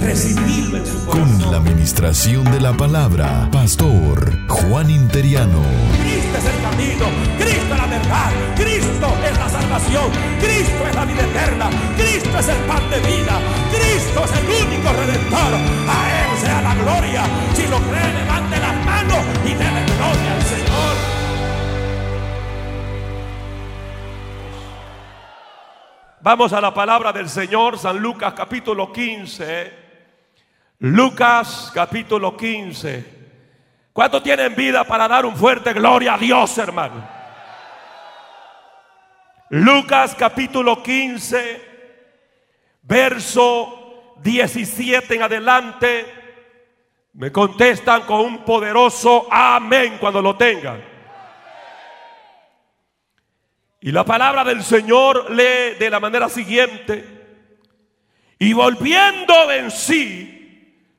Recibirlo en su corazón. Con la administración de la palabra, Pastor Juan Interiano. Cristo es el camino, Cristo es la verdad, Cristo es la salvación, Cristo es la vida eterna, Cristo es el pan de vida, Cristo es el único redentor. A Él sea la gloria. Si lo cree, levante las manos y déle gloria al Señor. Vamos a la palabra del Señor, San Lucas capítulo 15. Lucas capítulo 15. ¿Cuántos tienen vida para dar un fuerte gloria a Dios, hermano? Lucas capítulo 15, verso 17 en adelante. Me contestan con un poderoso amén cuando lo tengan. Y la palabra del Señor lee de la manera siguiente. Y volviendo en sí,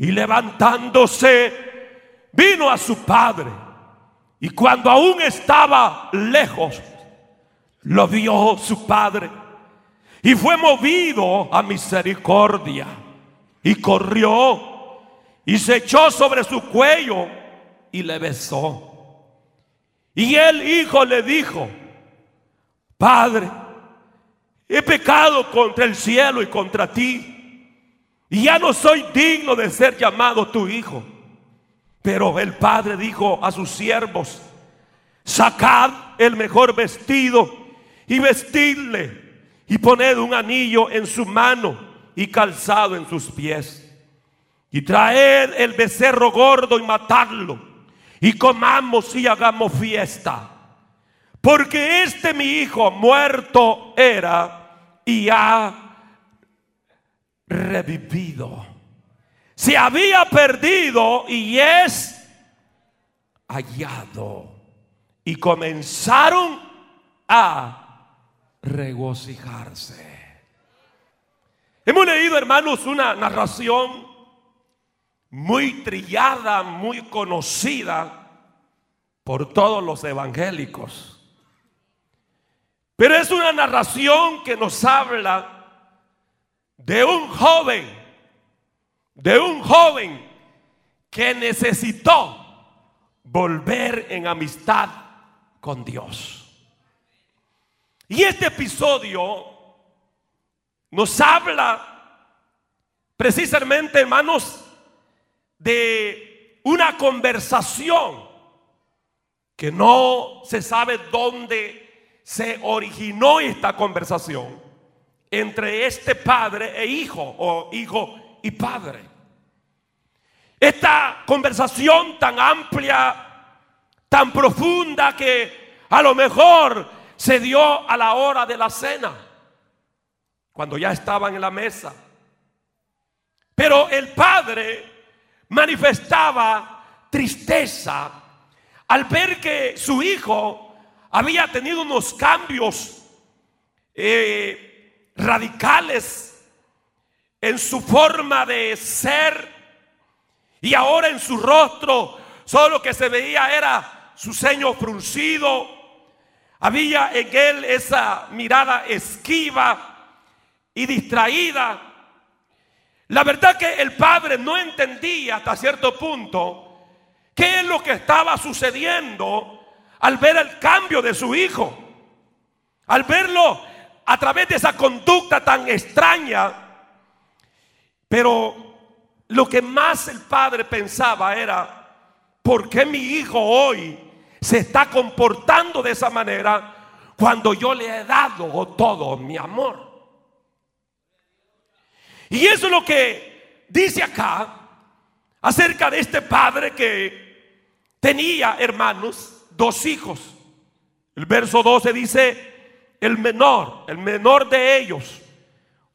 Y levantándose, vino a su padre. Y cuando aún estaba lejos, lo vio su padre. Y fue movido a misericordia. Y corrió y se echó sobre su cuello y le besó. Y el hijo le dijo, Padre, he pecado contra el cielo y contra ti, y ya no soy digno de ser llamado tu hijo. Pero el padre dijo a sus siervos, sacad el mejor vestido y vestidle, y poned un anillo en su mano y calzado en sus pies. Y traed el becerro gordo y matadlo y comamos y hagamos fiesta. Porque este mi hijo muerto era y ha revivido. Se había perdido y es hallado. Y comenzaron a regocijarse. Hemos leído, hermanos, una narración muy trillada, muy conocida por todos los evangélicos. Pero es una narración que nos habla de un joven, de un joven que necesitó volver en amistad con Dios. Y este episodio nos habla precisamente, hermanos, de una conversación que no se sabe dónde se originó esta conversación entre este padre e hijo o hijo y padre. Esta conversación tan amplia, tan profunda que a lo mejor se dio a la hora de la cena, cuando ya estaban en la mesa. Pero el padre manifestaba tristeza al ver que su hijo había tenido unos cambios eh, radicales en su forma de ser y ahora en su rostro solo lo que se veía era su ceño fruncido, había en él esa mirada esquiva y distraída la verdad que el padre no entendía hasta cierto punto qué es lo que estaba sucediendo al ver el cambio de su hijo. Al verlo a través de esa conducta tan extraña. Pero lo que más el padre pensaba era ¿por qué mi hijo hoy se está comportando de esa manera cuando yo le he dado todo mi amor? Y eso es lo que dice acá acerca de este padre que tenía, hermanos, dos hijos. El verso 12 dice, el menor, el menor de ellos,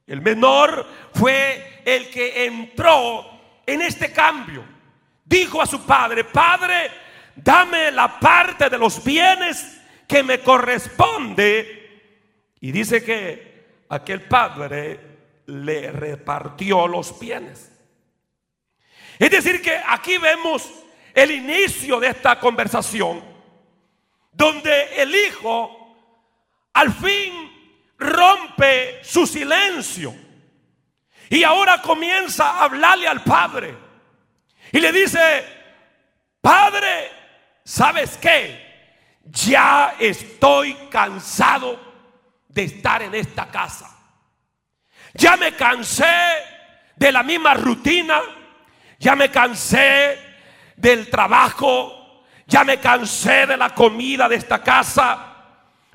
el menor fue el que entró en este cambio. Dijo a su padre, padre, dame la parte de los bienes que me corresponde. Y dice que aquel padre le repartió los bienes. Es decir, que aquí vemos el inicio de esta conversación, donde el hijo al fin rompe su silencio y ahora comienza a hablarle al padre y le dice, padre, ¿sabes qué? Ya estoy cansado de estar en esta casa. Ya me cansé de la misma rutina. Ya me cansé del trabajo. Ya me cansé de la comida de esta casa.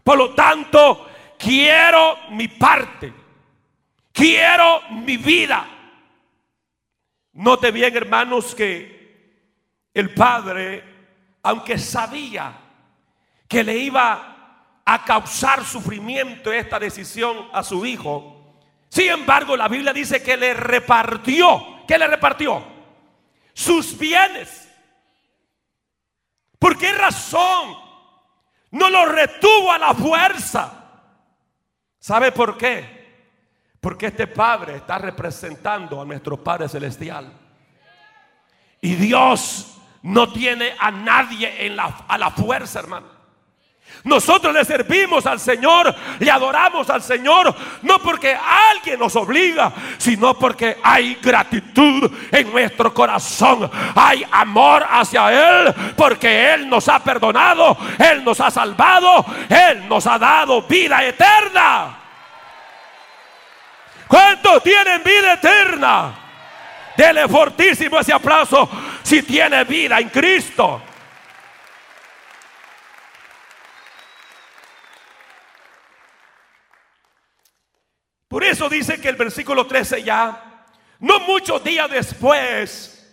Por lo tanto, quiero mi parte. Quiero mi vida. Note bien, hermanos, que el padre, aunque sabía que le iba a causar sufrimiento esta decisión a su hijo, sin embargo, la Biblia dice que le repartió. ¿Qué le repartió? Sus bienes. ¿Por qué razón? No lo retuvo a la fuerza. ¿Sabe por qué? Porque este Padre está representando a nuestro Padre Celestial. Y Dios no tiene a nadie en la, a la fuerza, hermano. Nosotros le servimos al Señor, le adoramos al Señor, no porque alguien nos obliga, sino porque hay gratitud en nuestro corazón. Hay amor hacia Él, porque Él nos ha perdonado, Él nos ha salvado, Él nos ha dado vida eterna. ¿Cuántos tienen vida eterna? Dele fortísimo ese aplauso si tiene vida en Cristo. Por eso dice que el versículo 13 ya, no muchos días después,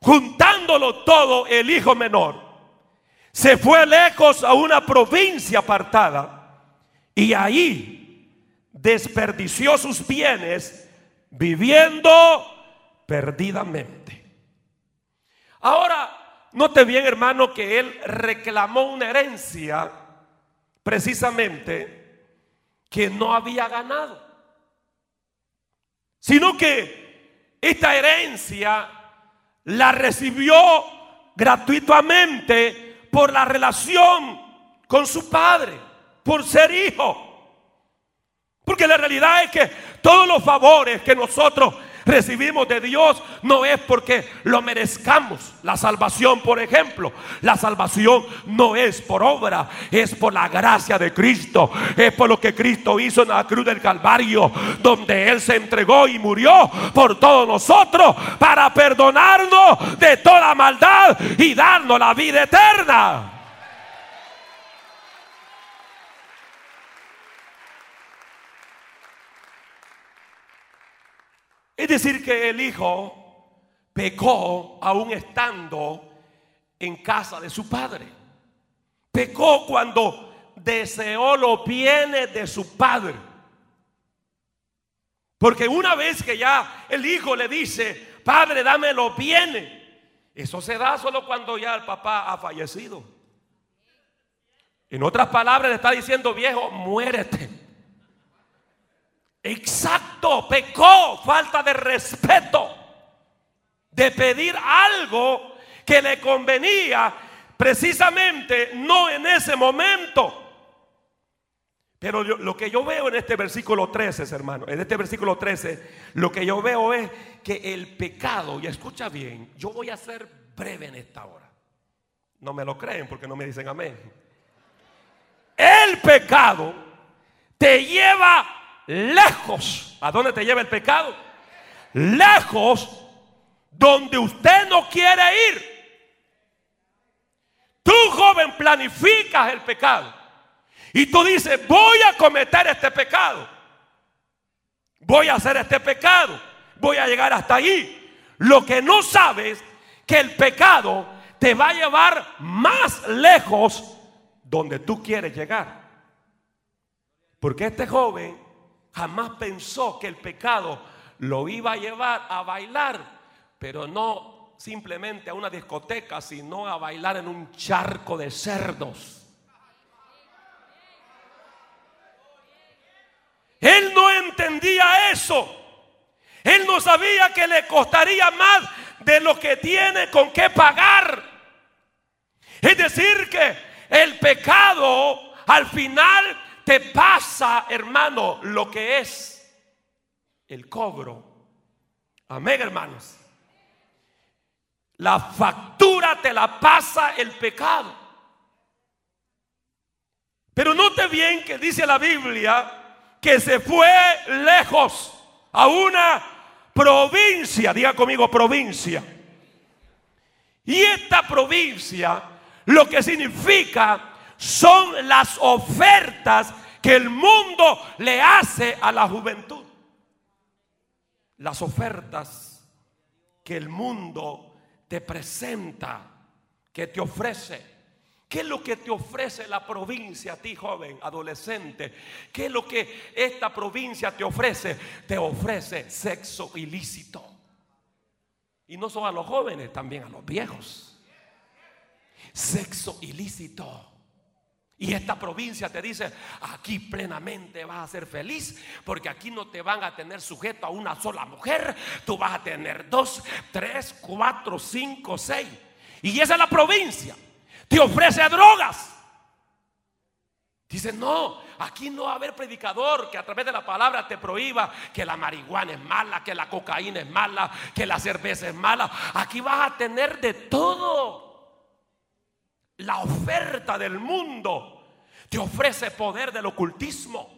juntándolo todo, el hijo menor se fue lejos a una provincia apartada y ahí desperdició sus bienes viviendo perdidamente. Ahora, note bien hermano que él reclamó una herencia precisamente que no había ganado sino que esta herencia la recibió gratuitamente por la relación con su padre, por ser hijo. Porque la realidad es que todos los favores que nosotros recibimos de Dios no es porque lo merezcamos. La salvación, por ejemplo, la salvación no es por obra, es por la gracia de Cristo, es por lo que Cristo hizo en la cruz del Calvario, donde Él se entregó y murió por todos nosotros para perdonarnos de toda maldad y darnos la vida eterna. Es decir, que el hijo pecó aún estando en casa de su padre. Pecó cuando deseó los bienes de su padre. Porque una vez que ya el hijo le dice, padre, dame los bienes, eso se da solo cuando ya el papá ha fallecido. En otras palabras, le está diciendo, viejo, muérete. Exacto, pecó, falta de respeto, de pedir algo que le convenía precisamente no en ese momento. Pero lo que yo veo en este versículo 13, hermano, en este versículo 13, lo que yo veo es que el pecado, y escucha bien, yo voy a ser breve en esta hora. No me lo creen porque no me dicen amén. El pecado te lleva lejos. ¿A dónde te lleva el pecado? Lejos donde usted no quiere ir. Tú, joven, planificas el pecado. Y tú dices, voy a cometer este pecado. Voy a hacer este pecado. Voy a llegar hasta ahí. Lo que no sabes que el pecado te va a llevar más lejos donde tú quieres llegar. Porque este joven jamás pensó que el pecado lo iba a llevar a bailar, pero no simplemente a una discoteca, sino a bailar en un charco de cerdos. Él no entendía eso. Él no sabía que le costaría más de lo que tiene con qué pagar. Es decir, que el pecado al final te pasa, hermano, lo que es el cobro. Amén, hermanos. La factura te la pasa el pecado. Pero note bien que dice la Biblia que se fue lejos a una provincia, diga conmigo provincia. Y esta provincia lo que significa son las ofertas que el mundo le hace a la juventud. Las ofertas que el mundo te presenta, que te ofrece. ¿Qué es lo que te ofrece la provincia a ti, joven, adolescente? ¿Qué es lo que esta provincia te ofrece? Te ofrece sexo ilícito. Y no solo a los jóvenes, también a los viejos. Sexo ilícito. Y esta provincia te dice, aquí plenamente vas a ser feliz, porque aquí no te van a tener sujeto a una sola mujer, tú vas a tener dos, tres, cuatro, cinco, seis. Y esa es la provincia te ofrece drogas. Dice, no, aquí no va a haber predicador que a través de la palabra te prohíba que la marihuana es mala, que la cocaína es mala, que la cerveza es mala. Aquí vas a tener de todo. La oferta del mundo te ofrece poder del ocultismo.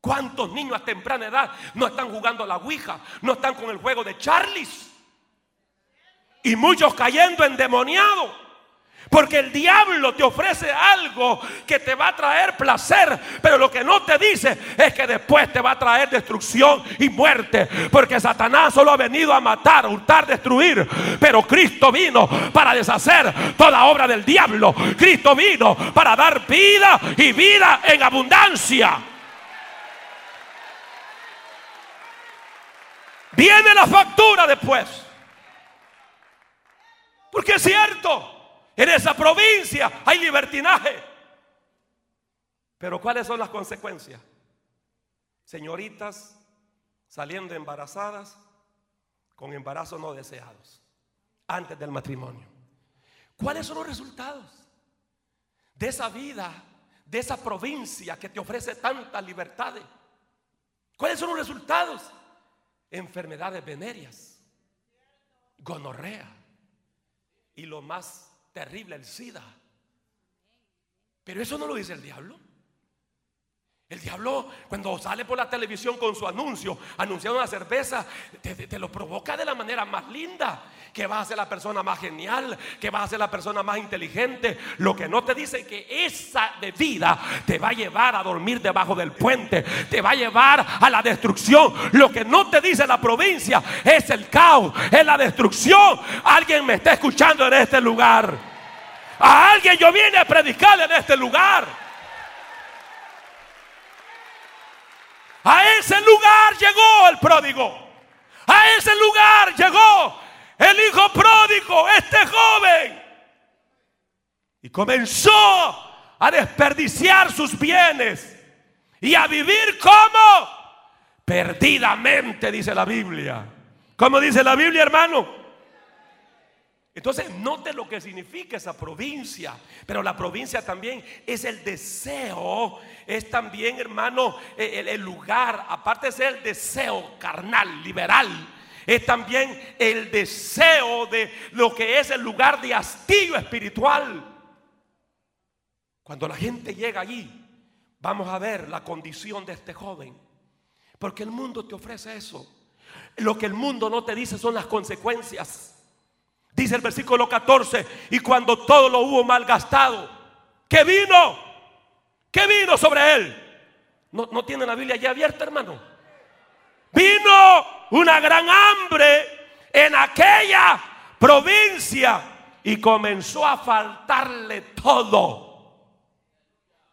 ¿Cuántos niños a temprana edad no están jugando a la Ouija? No están con el juego de Charlies. Y muchos cayendo endemoniados. Porque el diablo te ofrece algo que te va a traer placer, pero lo que no te dice es que después te va a traer destrucción y muerte. Porque Satanás solo ha venido a matar, hurtar, destruir. Pero Cristo vino para deshacer toda obra del diablo. Cristo vino para dar vida y vida en abundancia. Viene la factura después. Porque es cierto. En esa provincia hay libertinaje. Pero ¿cuáles son las consecuencias? Señoritas saliendo embarazadas con embarazos no deseados antes del matrimonio. ¿Cuáles son los resultados de esa vida, de esa provincia que te ofrece tantas libertades? ¿Cuáles son los resultados? Enfermedades venéreas, gonorrea y lo más terrible el SIDA. Pero eso no lo dice el diablo. El diablo cuando sale por la televisión con su anuncio, anunciando una cerveza, te, lo provoca de la manera más linda, que vas a ser la persona más genial, que vas a ser la persona más inteligente. Lo que no te dice que esa bebida te va a llevar a dormir debajo del puente, te va a llevar a la destrucción. Lo que no te dice la provincia es el caos, es la destrucción. Alguien me está escuchando en este lugar. A alguien yo vine a predicar en este lugar. A ese lugar llegó el pródigo. A ese lugar llegó el hijo pródigo, este joven. Y comenzó a desperdiciar sus bienes y a vivir como perdidamente, dice la Biblia. ¿Cómo dice la Biblia, hermano? Entonces, note lo que significa esa provincia. Pero la provincia también es el deseo, es también, hermano, el, lugar, aparte de ser el deseo carnal, liberal, es también el deseo de lo que es el lugar de hastío espiritual. Cuando la gente llega allí, vamos a ver la condición de este joven. Porque el mundo te ofrece eso. Lo que el mundo no te dice son las consecuencias Dice el versículo 14, y cuando todo lo hubo malgastado, ¿qué vino? ¿Qué vino sobre él? No, no tiene la Biblia ya abierta, hermano. Vino una gran hambre en aquella provincia y comenzó a faltarle todo.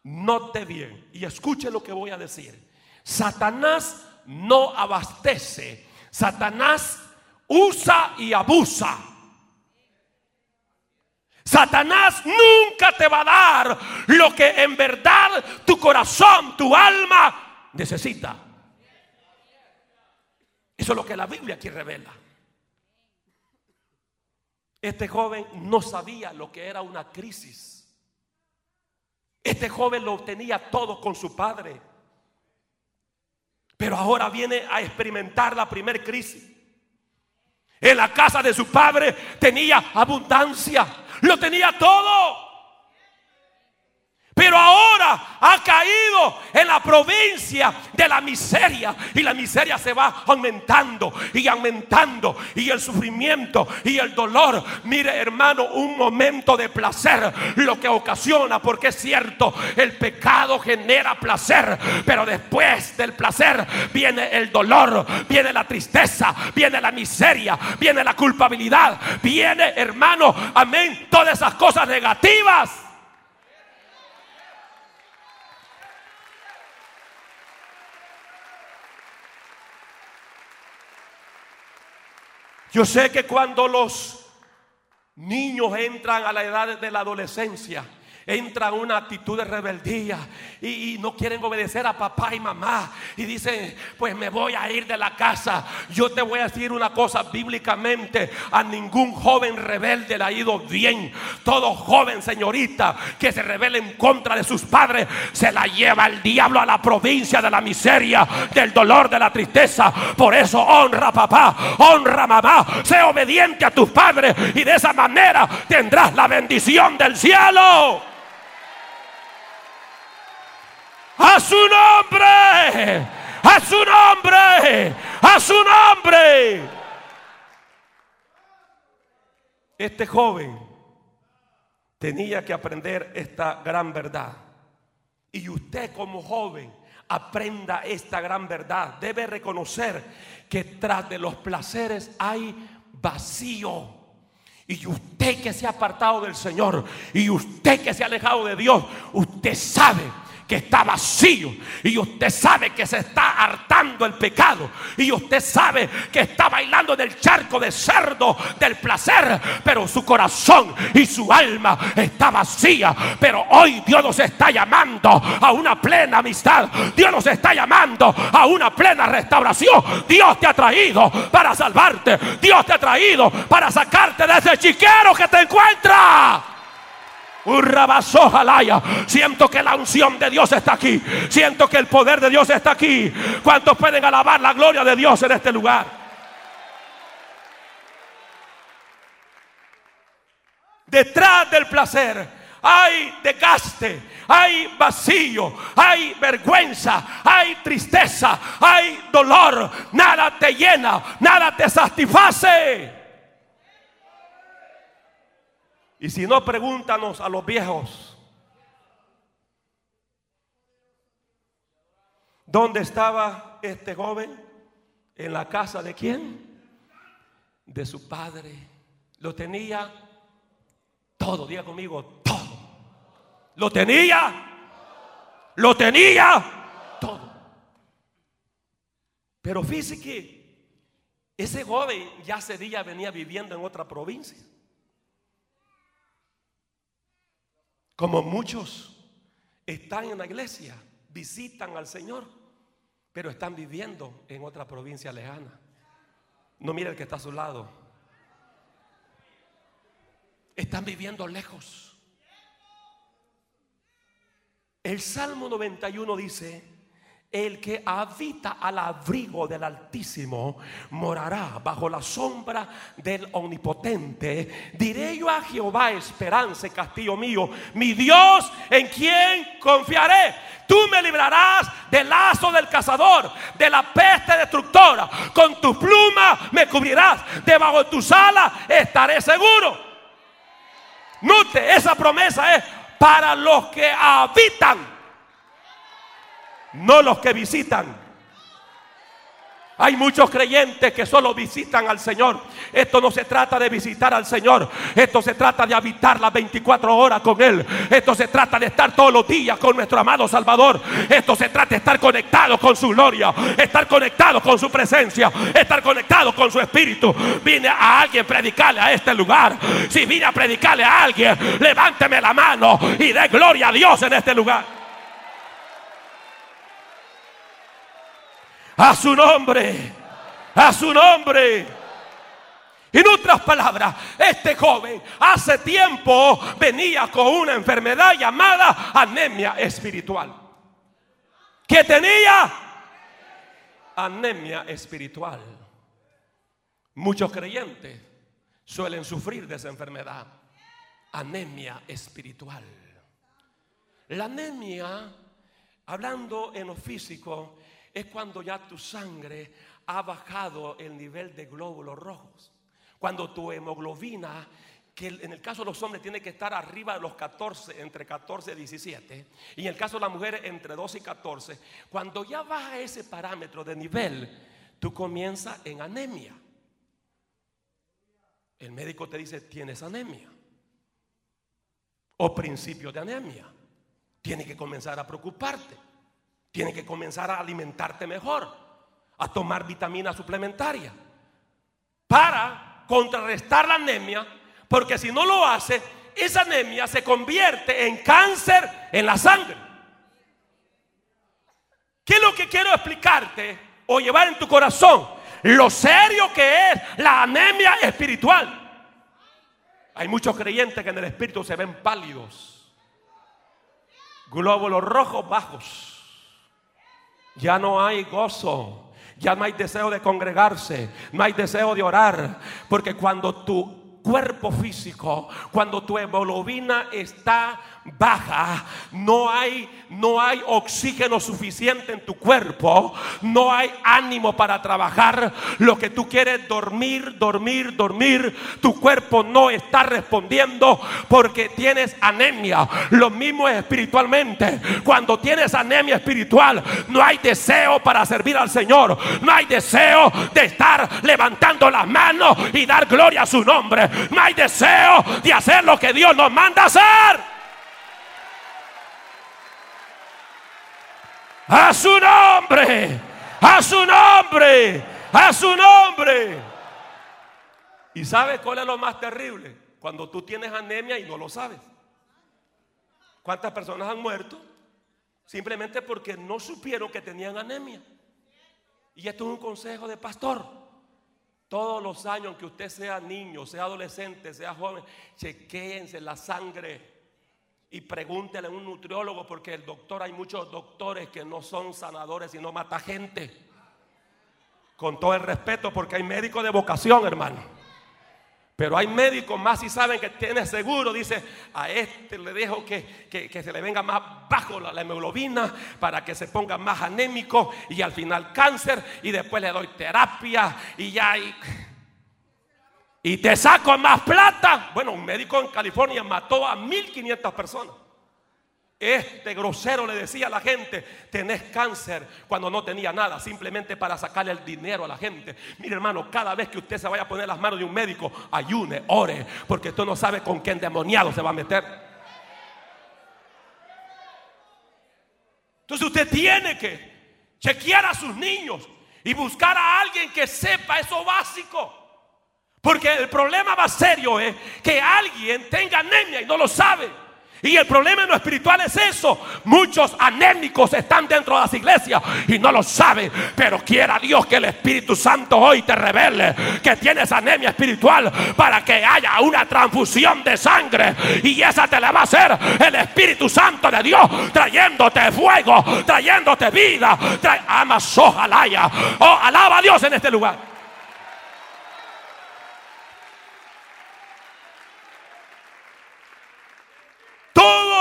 Note bien y escuche lo que voy a decir. Satanás no abastece. Satanás usa y abusa. Satanás nunca te va a dar lo que en verdad tu corazón, tu alma necesita. Eso es lo que la Biblia aquí revela. Este joven no sabía lo que era una crisis. Este joven lo tenía todo con su padre. Pero ahora viene a experimentar la primer crisis. En la casa de su padre tenía abundancia, lo tenía todo. Pero ahora ha caído en la provincia de la miseria. Y la miseria se va aumentando y aumentando. Y el sufrimiento y el dolor. Mire hermano, un momento de placer lo que ocasiona. Porque es cierto, el pecado genera placer. Pero después del placer viene el dolor. Viene la tristeza. Viene la miseria. Viene la culpabilidad. Viene hermano, amén. Todas esas cosas negativas. Yo sé que cuando los niños entran a la edad de la adolescencia, entra una actitud de rebeldía y, no quieren obedecer a papá y mamá y dicen, pues me voy a ir de la casa. Yo te voy a decir una cosa bíblicamente, a ningún joven rebelde le ha ido bien. Todo joven, señorita, que se rebele en contra de sus padres, se la lleva el diablo a la provincia de la miseria, del dolor, de la tristeza. Por eso honra papá, honra mamá, sé obediente a tus padres y de esa manera tendrás la bendición del cielo. A su nombre. A su nombre. A su nombre. Este joven tenía que aprender esta gran verdad. Y usted como joven aprenda esta gran verdad. Debe reconocer que tras de los placeres hay vacío. Y usted que se ha apartado del Señor y usted que se ha alejado de Dios, usted sabe que está vacío y usted sabe que se está hartando el pecado y usted sabe que está bailando en el charco de cerdo del placer, pero su corazón y su alma está vacía. Pero hoy Dios nos está llamando a una plena amistad. Dios nos está llamando a una plena restauración. Dios te ha traído para salvarte. Dios te ha traído para sacarte de ese chiquero que te encuentra. Siento que la unción de Dios está aquí. Siento que el poder de Dios está aquí. ¿Cuántos pueden alabar la gloria de Dios en este lugar? Detrás del placer hay desgaste, hay vacío, hay vergüenza, hay tristeza, hay dolor. Nada te llena, nada te satisface. Y si no, pregúntanos a los viejos. ¿Dónde estaba este joven? ¿En la casa de quién? De su padre. Lo tenía todo, diga conmigo, todo. Lo tenía, lo tenía todo. Pero fíjese que ese joven ya ese día venía viviendo en otra provincia. Como muchos están en la iglesia, visitan al Señor, pero están viviendo en otra provincia lejana. No mire el que está a su lado. Están viviendo lejos. El Salmo 91 dice, El que habita al abrigo del Altísimo morará bajo la sombra del Omnipotente. Diré yo a Jehová, esperanza y castillo mío, mi Dios en quien confiaré. Tú me librarás del lazo del cazador, de la peste destructora. Con tu pluma me cubrirás. Debajo de tus alas estaré seguro. Note, esa promesa es para los que habitan no los que visitan. Hay muchos creyentes que solo visitan al Señor. Esto no se trata de visitar al Señor. Esto se trata de habitar las 24 horas con Él. Esto se trata de estar todos los días con nuestro amado Salvador. Esto se trata de estar conectado con su gloria. Estar conectado con su presencia. Estar conectado con su espíritu. Vine a alguien predicarle a este lugar. Si vine a predicarle a alguien, levánteme la mano y dé gloria a Dios en este lugar. A su nombre. A su nombre. En otras palabras, este joven hace tiempo venía con una enfermedad llamada anemia espiritual. Que tenía anemia espiritual. Muchos creyentes suelen sufrir de esa enfermedad. Anemia espiritual. La anemia, hablando en lo físico, es cuando ya tu sangre ha bajado el nivel de glóbulos rojos. Cuando tu hemoglobina, que en el caso de los hombres tiene que estar arriba de los 14, entre 14 y 17, y en el caso de las mujeres entre 12 y 14, cuando ya baja ese parámetro de nivel, tú comienzas en anemia. El médico te dice, tienes anemia. O principio de anemia. Tienes que comenzar a preocuparte. Tienes que comenzar a alimentarte mejor, a tomar vitamina suplementaria para contrarrestar la anemia, porque si no lo hace, esa anemia se convierte en cáncer en la sangre. ¿Qué es lo que quiero explicarte o llevar en tu corazón? Lo serio que es la anemia espiritual. Hay muchos creyentes que en el espíritu se ven pálidos, glóbulos rojos bajos ya no hay gozo. Ya no hay deseo de congregarse. No hay deseo de orar. Porque cuando tu cuerpo físico, cuando tu hemoglobina está baja, no hay, no hay oxígeno suficiente en tu cuerpo, no hay ánimo para trabajar, lo que tú quieres dormir, dormir, dormir, tu cuerpo no está respondiendo porque tienes anemia. Lo mismo es espiritualmente. Cuando tienes anemia espiritual, no hay deseo para servir al Señor, no hay deseo de estar levantando las manos y dar gloria a su nombre, no hay deseo de hacer lo que Dios nos manda hacer. A su nombre. A su nombre. A su nombre. ¿Y sabes cuál es lo más terrible? Cuando tú tienes anemia y no lo sabes. ¿Cuántas personas han muerto? Simplemente porque no supieron que tenían anemia. Y esto es un consejo de pastor. Todos los años que usted sea niño, sea adolescente, sea joven, chequéense la sangre y pregúntele a un nutriólogo porque el doctor, hay muchos doctores que no son sanadores y no mata gente. Con todo el respeto porque hay médicos de vocación, hermano. Pero hay médicos más si saben que tiene seguro. Dice, a este le dejo que, se le venga más bajo la, la, hemoglobina para que se ponga más anémico y al final cáncer y después le doy terapia y ya hay y te saco más plata. Bueno, un médico en California mató a 1500 personas. Este grosero le decía a la gente, tenés cáncer cuando no tenía nada, simplemente para sacarle el dinero a la gente. Mire hermano, cada vez que usted se vaya a poner las manos de un médico, ayune, ore, porque usted no sabe con qué endemoniado se va a meter. Entonces usted tiene que chequear a sus niños y buscar a alguien que sepa eso básico. Porque el problema más serio es que alguien tenga anemia y no lo sabe. Y el problema en lo espiritual es eso. Muchos anémicos están dentro de las iglesias y no lo saben. Pero quiera Dios que el Espíritu Santo hoy te revele que tienes anemia espiritual para que haya una transfusión de sangre. Y esa te la va a hacer el Espíritu Santo de Dios trayéndote fuego, trayéndote vida. Trae, ama sojalaya. Oh, alaba a Dios en este lugar.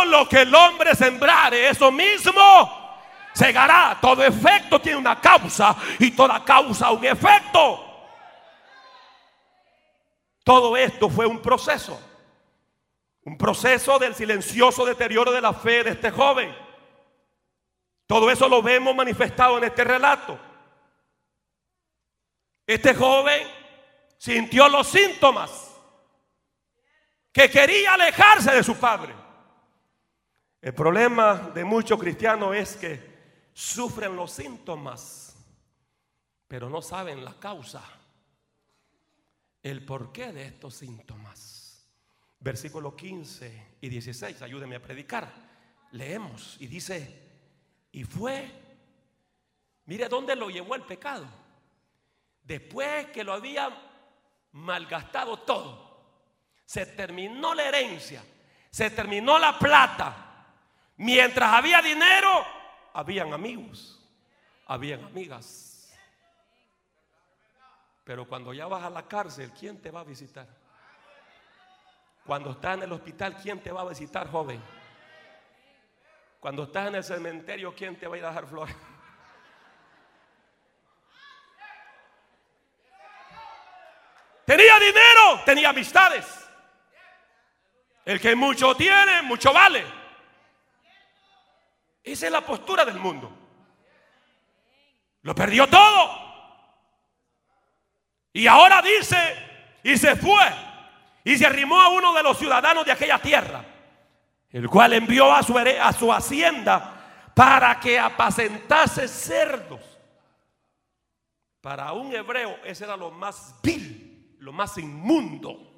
Lo que el hombre sembrare, eso mismo segará. Todo efecto tiene una causa y toda causa un efecto. Todo esto fue un proceso. Un proceso del silencioso deterioro de la fe de este joven. Todo eso lo vemos manifestado en este relato. Este joven sintió los síntomas que quería alejarse de su padre. El problema de muchos cristianos es que sufren los síntomas, pero no saben la causa, el porqué de estos síntomas. Versículo 15 y 16, ayúdenme a predicar. Leemos y dice, y fue, mire dónde lo llevó el pecado. Después que lo había malgastado todo, se terminó la herencia, se terminó la plata, Mientras había dinero, habían amigos, habían amigas. Pero cuando ya vas a la cárcel, ¿quién te va a visitar? Cuando estás en el hospital, ¿quién te va a visitar, joven? Cuando estás en el cementerio, ¿quién te va a ir a dejar flores? Tenía dinero, tenía amistades. El que mucho tiene, mucho vale. Esa es la postura del mundo. Lo perdió todo. Y ahora dice, y se fue, y se arrimó a uno de los ciudadanos de aquella tierra, el cual envió a su, a su hacienda para que apacentase cerdos. Para un hebreo ese era lo más vil, lo más inmundo.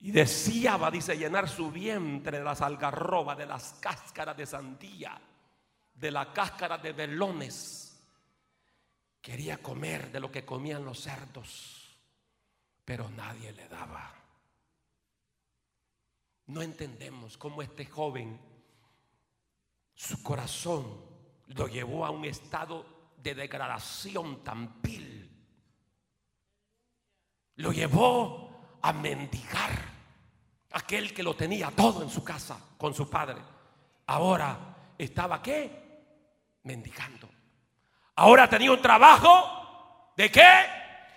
Y deseaba, dice, llenar su vientre de las algarrobas, de las cáscaras de sandía, de la cáscara de velones. Quería comer de lo que comían los cerdos, pero nadie le daba. No entendemos cómo este joven, su corazón lo llevó a un estado de degradación tan vil. Lo llevó a mendigar. Aquel que lo tenía todo en su casa con su padre. Ahora estaba qué? Mendigando. Ahora tenía un trabajo. ¿De qué?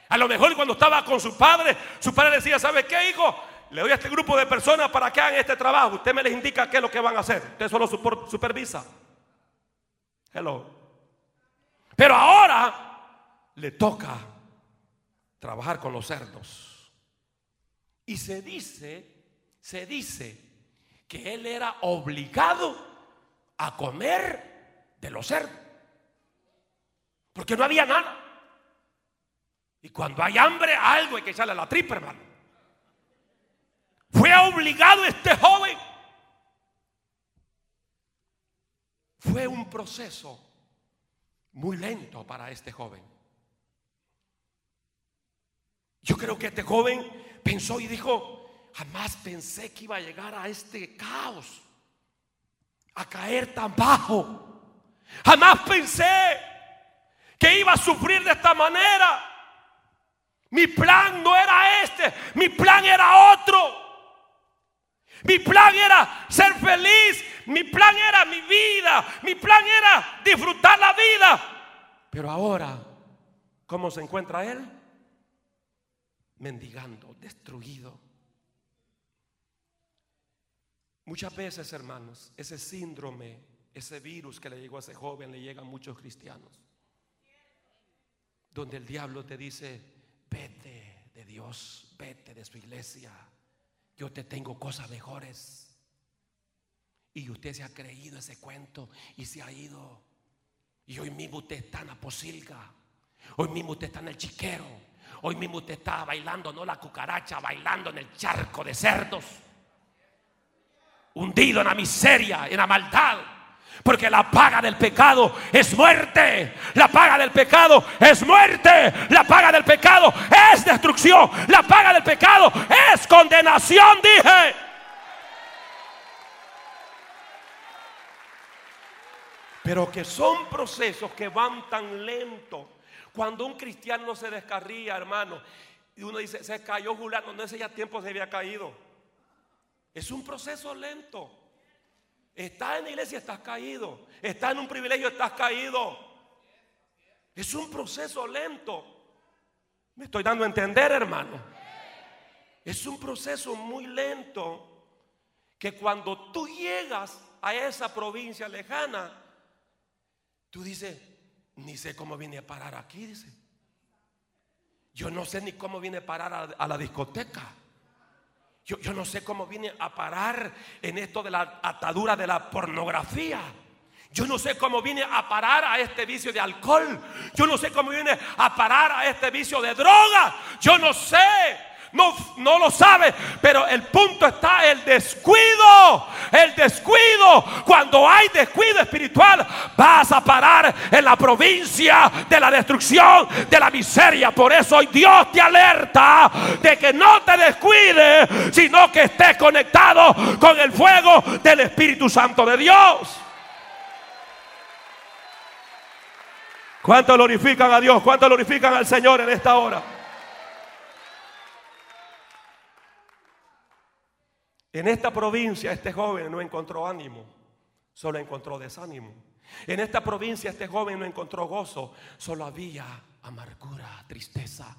A lo mejor cuando estaba con su padre, su padre decía, ¿sabe qué, hijo? Le doy a este grupo de personas para que hagan este trabajo. Usted me les indica qué es lo que van a hacer. Usted solo supervisa. Hello. Pero ahora le toca trabajar con los cerdos. Y se dice, se dice que él era obligado a comer de los cerdos. Porque no había nada. Y cuando hay hambre, algo hay que echarle a la tripa, hermano. Fue obligado este joven. Fue un proceso muy lento para este joven. Yo creo que este joven pensó y dijo, jamás pensé que iba a llegar a este caos, a caer tan bajo. Jamás pensé que iba a sufrir de esta manera. Mi plan no era este, mi plan era otro. Mi plan era ser feliz, mi plan era mi vida, mi plan era disfrutar la vida. Pero ahora, ¿cómo se encuentra él? mendigando, destruido. Muchas veces, hermanos, ese síndrome, ese virus que le llegó a ese joven, le llega a muchos cristianos. Donde el diablo te dice, vete de Dios, vete de su iglesia. Yo te tengo cosas mejores. Y usted se ha creído ese cuento y se ha ido. Y hoy mismo usted está en la posilga. Hoy mismo usted está en el chiquero. Hoy mismo usted está bailando, no la cucaracha, bailando en el charco de cerdos. Hundido en la miseria, en la maldad. Porque la paga del pecado es muerte. La paga del pecado es muerte. La paga del pecado es destrucción. La paga del pecado es condenación, dije. Pero que son procesos que van tan lento. Cuando un cristiano se descarría, hermano, y uno dice, se cayó Julián, no ese ya tiempo se había caído. Es un proceso lento. Estás en la iglesia, estás caído. Estás en un privilegio, estás caído. Es un proceso lento. Me estoy dando a entender, hermano. Es un proceso muy lento que cuando tú llegas a esa provincia lejana, tú dices, ni sé cómo vine a parar aquí, dice. Yo no sé ni cómo vine a parar a, la discoteca. Yo, no sé cómo vine a parar en esto de la atadura de la pornografía. Yo no sé cómo vine a parar a este vicio de alcohol. Yo no sé cómo vine a parar a este vicio de droga. Yo no sé no, lo sabe. Pero el punto está el descuido. El descuido. Cuando hay descuido espiritual, vas a parar en la provincia de la destrucción, de la miseria. Por eso hoy Dios te alerta de que no te descuides, sino que estés conectado con el fuego del Espíritu Santo de Dios. ¿Cuánto glorifican a Dios? ¿Cuánto glorifican al Señor en esta hora? En esta provincia este joven no encontró ánimo, solo encontró desánimo. En esta provincia este joven no encontró gozo, solo había amargura, tristeza.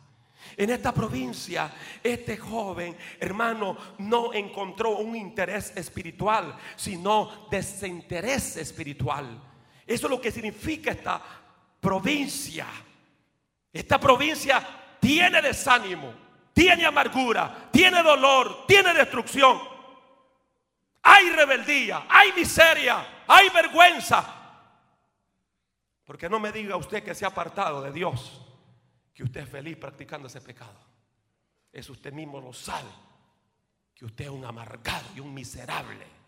En esta provincia, este joven, hermano, no encontró un interés espiritual, sino desinterés espiritual. Eso es lo que significa esta provincia. Esta provincia tiene desánimo, tiene amargura, tiene dolor, tiene destrucción hay rebeldía, hay miseria, hay vergüenza. Porque no me diga usted que se ha apartado de Dios, que usted es feliz practicando ese pecado. Eso usted mismo lo sabe, que usted es un amargado y un miserable.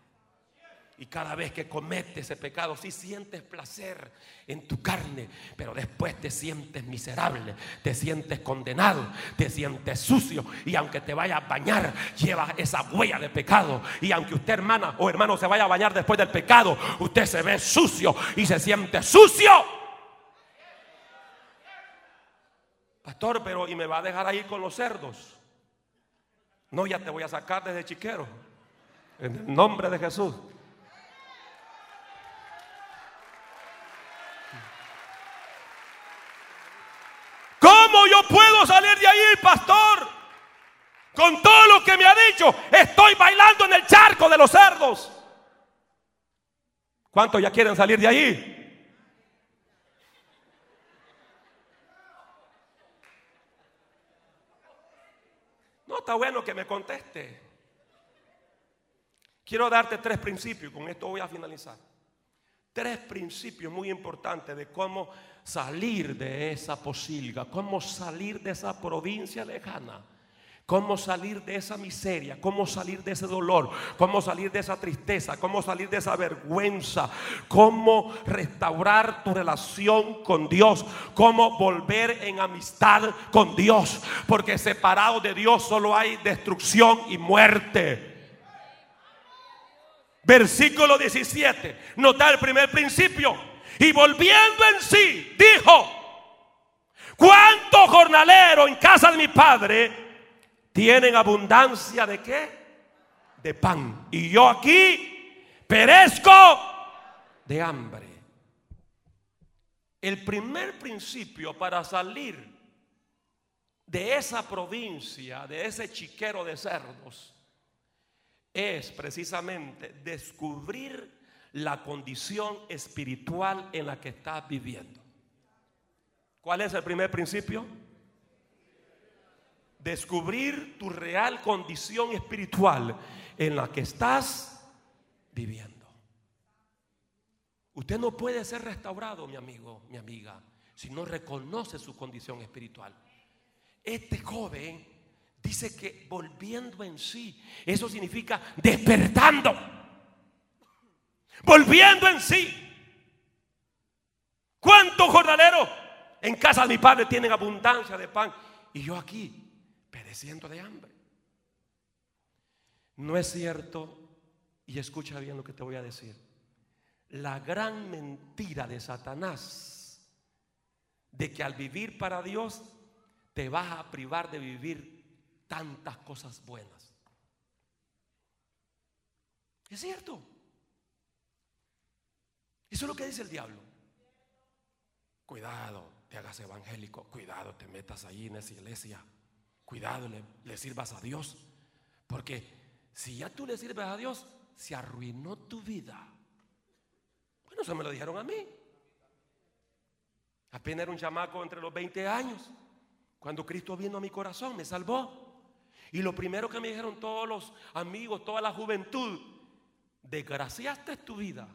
Y cada vez que cometes ese pecado, sí sientes placer en tu carne, pero después te sientes miserable, te sientes condenado, te sientes sucio. Y aunque te vaya a bañar, lleva esa huella de pecado. Y aunque usted, hermana o hermano, se vaya a bañar después del pecado, usted se ve sucio y se siente sucio. Pastor, pero ¿y me va a dejar ahí con los cerdos? No, ya te voy a sacar desde chiquero. En el nombre de Jesús. ¿Cómo yo puedo salir de ahí, pastor? Con todo lo que me ha dicho, estoy bailando en el charco de los cerdos. ¿Cuántos ya quieren salir de ahí? No está bueno que me conteste. Quiero darte tres principios, con esto voy a finalizar. Tres principios muy importantes de cómo salir de esa posilga, cómo salir de esa provincia lejana. Cómo salir de esa miseria, cómo salir de ese dolor, cómo salir de esa tristeza, cómo salir de esa vergüenza, cómo restaurar tu relación con Dios, cómo volver en amistad con Dios, porque separado de Dios solo hay destrucción y muerte. Versículo 17, nota el primer principio. Y volviendo en sí, dijo, ¿cuántos jornaleros en casa de mi padre tienen abundancia de qué? De pan. Y yo aquí perezco de hambre. El primer principio para salir de esa provincia, de ese chiquero de cerdos, es precisamente descubrir la condición espiritual en la que estás viviendo. ¿Cuál es el primer principio? Descubrir tu real condición espiritual en la que estás viviendo. Usted no puede ser restaurado, mi amigo, mi amiga, si no reconoce su condición espiritual. Este joven dice que volviendo en sí, eso significa despertando volviendo en sí. ¿Cuántos jornaleros en casa de mi padre tienen abundancia de pan? Y yo aquí, pereciendo de hambre. No es cierto, y escucha bien lo que te voy a decir, la gran mentira de Satanás, de que al vivir para Dios te vas a privar de vivir tantas cosas buenas. Es cierto. Eso es lo que dice el diablo. Cuidado, te hagas evangélico. Cuidado, te metas ahí en esa iglesia. Cuidado, le, sirvas a Dios. Porque si ya tú le sirves a Dios, se arruinó tu vida. Bueno, eso me lo dijeron a mí. Apenas era un chamaco entre los 20 años. Cuando Cristo vino a mi corazón, me salvó. Y lo primero que me dijeron todos los amigos, toda la juventud, desgraciaste tu vida.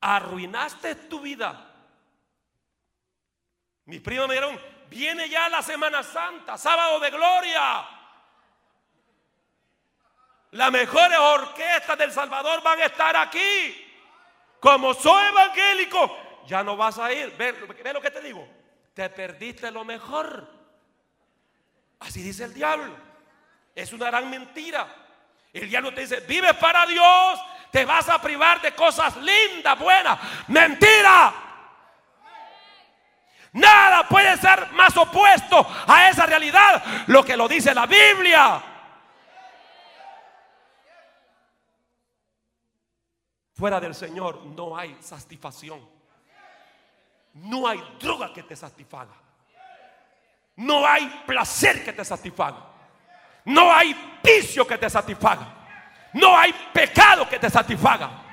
Arruinaste tu vida. Mis primos me dijeron, viene ya la Semana Santa, sábado de gloria. Las mejores orquestas del Salvador van a estar aquí. Como soy evangélico, ya no vas a ir. Ve, ve lo que te digo. Te perdiste lo mejor. Así dice el diablo. Es una gran mentira. El diablo te dice, vive para Dios, te vas a privar de cosas lindas, buenas. Mentira. Nada puede ser más opuesto a esa realidad, lo que lo dice la Biblia. Fuera del Señor no hay satisfacción. No hay droga que te satisfaga. No hay placer que te satisfaga. No hay vicio que te satisfaga. No hay pecado que te satisfaga.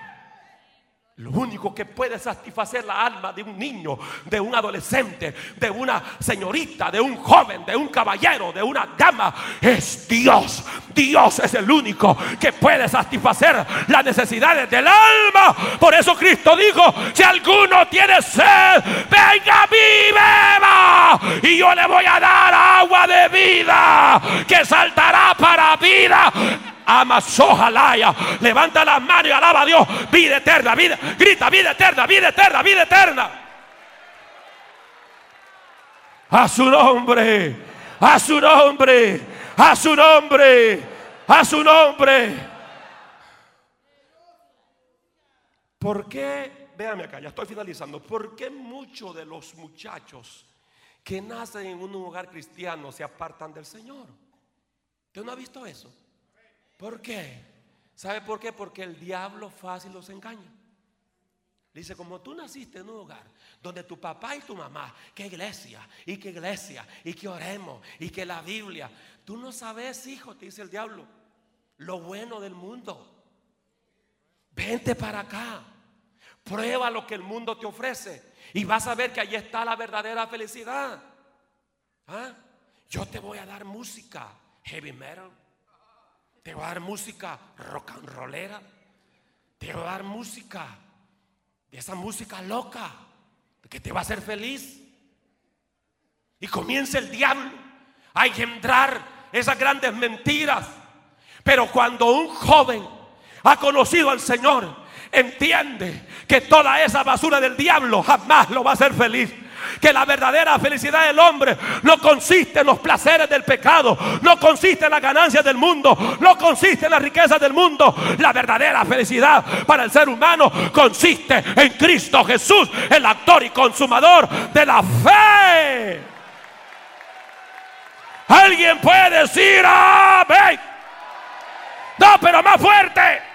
Lo único que puede satisfacer la alma de un niño, de un adolescente, de una señorita, de un joven, de un caballero, de una dama, es Dios. Dios es el único que puede satisfacer las necesidades del alma. Por eso Cristo dijo, si alguno tiene sed, venga a mí, beba. Y yo le voy a dar agua de vida que saltará para vida Amazojalaya. Levanta las manos y alaba a Dios. Vida eterna, vida. Grita, vida eterna, vida eterna, vida eterna. A su nombre, a su nombre, a su nombre, a su nombre. ¿Por qué? Véame acá, ya estoy finalizando. ¿Por qué muchos de los muchachos que nacen en un hogar cristiano se apartan del Señor? ¿Usted no ha visto eso? ¿Por qué? ¿Sabe por qué? Porque el diablo fácil los engaña. Dice, como tú naciste en un hogar donde tu papá y tu mamá, que iglesia, y que iglesia, y que oremos, y que la Biblia, tú no sabes, hijo, te dice el diablo, lo bueno del mundo. Vente para acá, prueba lo que el mundo te ofrece y vas a ver que allí está la verdadera felicidad. ¿Ah? Yo te voy a dar música, heavy metal. Te voy a dar música rock and rollera. Te voy a dar música de esa música loca que te va a hacer feliz. Y comienza el diablo a engendrar esas grandes mentiras. Pero cuando un joven ha conocido al Señor, entiende que toda esa basura del diablo jamás lo va a hacer feliz que la verdadera felicidad del hombre no consiste en los placeres del pecado, no consiste en las ganancias del mundo, no consiste en las riquezas del mundo. La verdadera felicidad para el ser humano consiste en Cristo Jesús, el actor y consumador de la fe. Alguien puede decir amén. No, pero más fuerte.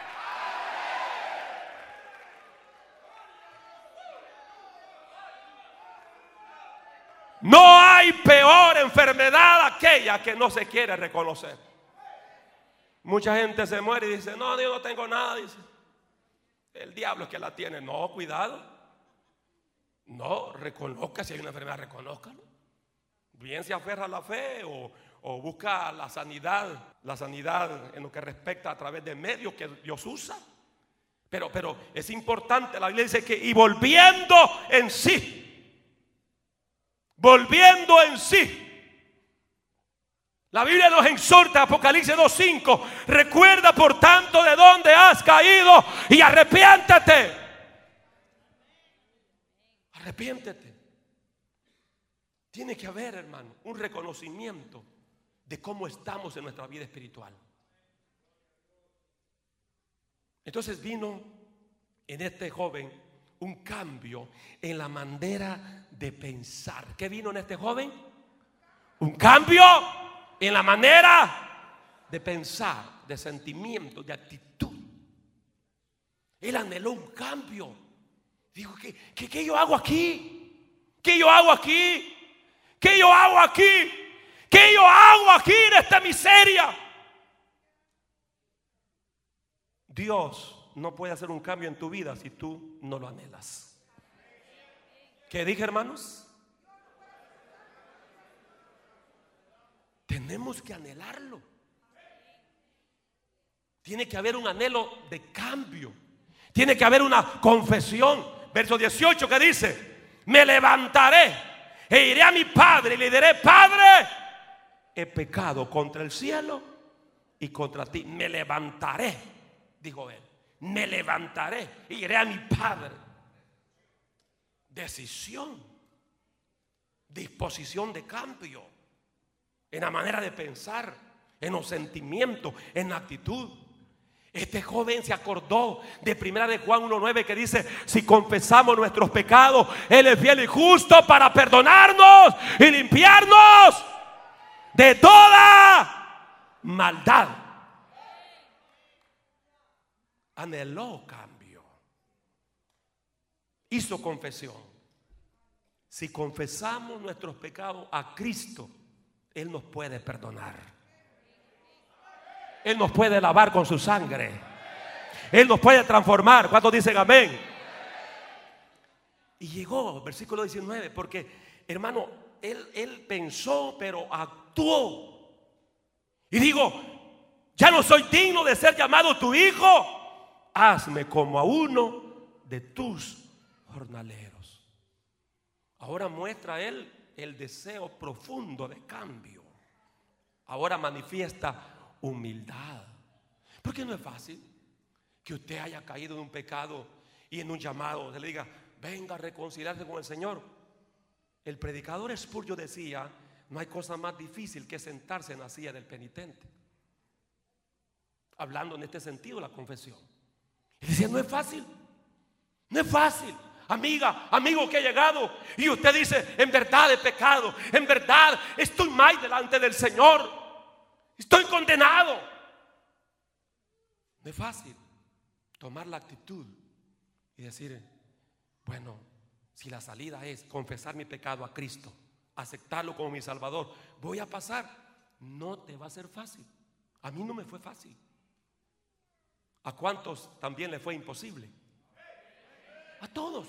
No hay peor enfermedad aquella que no se quiere reconocer. Mucha gente se muere y dice, no, yo no tengo nada. Dice, el diablo es que la tiene. No, cuidado. No, reconozca si hay una enfermedad, reconózcalo. Bien se aferra a la fe o, o busca la sanidad, la sanidad en lo que respecta a través de medios que Dios usa. Pero, pero es importante, la Biblia dice que y volviendo en sí, volviendo en sí. La Biblia nos exhorta, Apocalipsis 2.5, recuerda por tanto de dónde has caído y arrepiéntate. Arrepiéntete. Tiene que haber, hermano, un reconocimiento de cómo estamos en nuestra vida espiritual. Entonces vino en este joven un cambio en la manera de pensar. ¿Qué vino en este joven? Un cambio en la manera de pensar, de sentimiento, de actitud. Él anheló un cambio. Dijo, ¿qué, qué, yo hago aquí? ¿Qué yo hago aquí? ¿Qué yo hago aquí? ¿Qué yo hago aquí en esta miseria? Dios no puede hacer un cambio en tu vida si tú no lo anhelas. ¿Qué dije, hermanos? Tenemos que anhelarlo. Tiene que haber un anhelo de cambio. Tiene que haber una confesión. Verso 18 que dice, me levantaré e iré a mi padre y le diré, Padre, he pecado contra el cielo y contra ti. Me levantaré, dijo él. Me levantaré e iré a mi padre. Decisión, disposición de cambio en la manera de pensar, en los sentimientos, en la actitud. Este joven se acordó de primera de Juan 1.9 que dice, si confesamos nuestros pecados, Él es fiel y justo para perdonarnos y limpiarnos de toda maldad. Anheló cambio. Hizo confesión. Si confesamos nuestros pecados a Cristo, él nos puede perdonar. Él nos puede lavar con su sangre. Él nos puede transformar. ¿Cuántos dicen amén? Y llegó, versículo 19, porque hermano, él, él pensó, pero actuó. Y digo, ya no soy digno de ser llamado tu hijo. Hazme como a uno de tus jornaleros. Ahora muestra él el deseo profundo de cambio. Ahora manifiesta humildad. Porque no es fácil que usted haya caído en un pecado y en un llamado se le diga, venga a reconciliarse con el Señor. El predicador Spurgeon decía, no hay cosa más difícil que sentarse en la silla del penitente. Hablando en este sentido la confesión. Y decía, no es fácil. No es fácil amiga, amigo que ha llegado y usted dice, en verdad he pecado, en verdad estoy mal delante del Señor, estoy condenado. No es fácil tomar la actitud y decir, bueno, si la salida es confesar mi pecado a Cristo, aceptarlo como mi Salvador, voy a pasar. No te va a ser fácil. A mí no me fue fácil. ¿A cuántos también le fue imposible? A todos.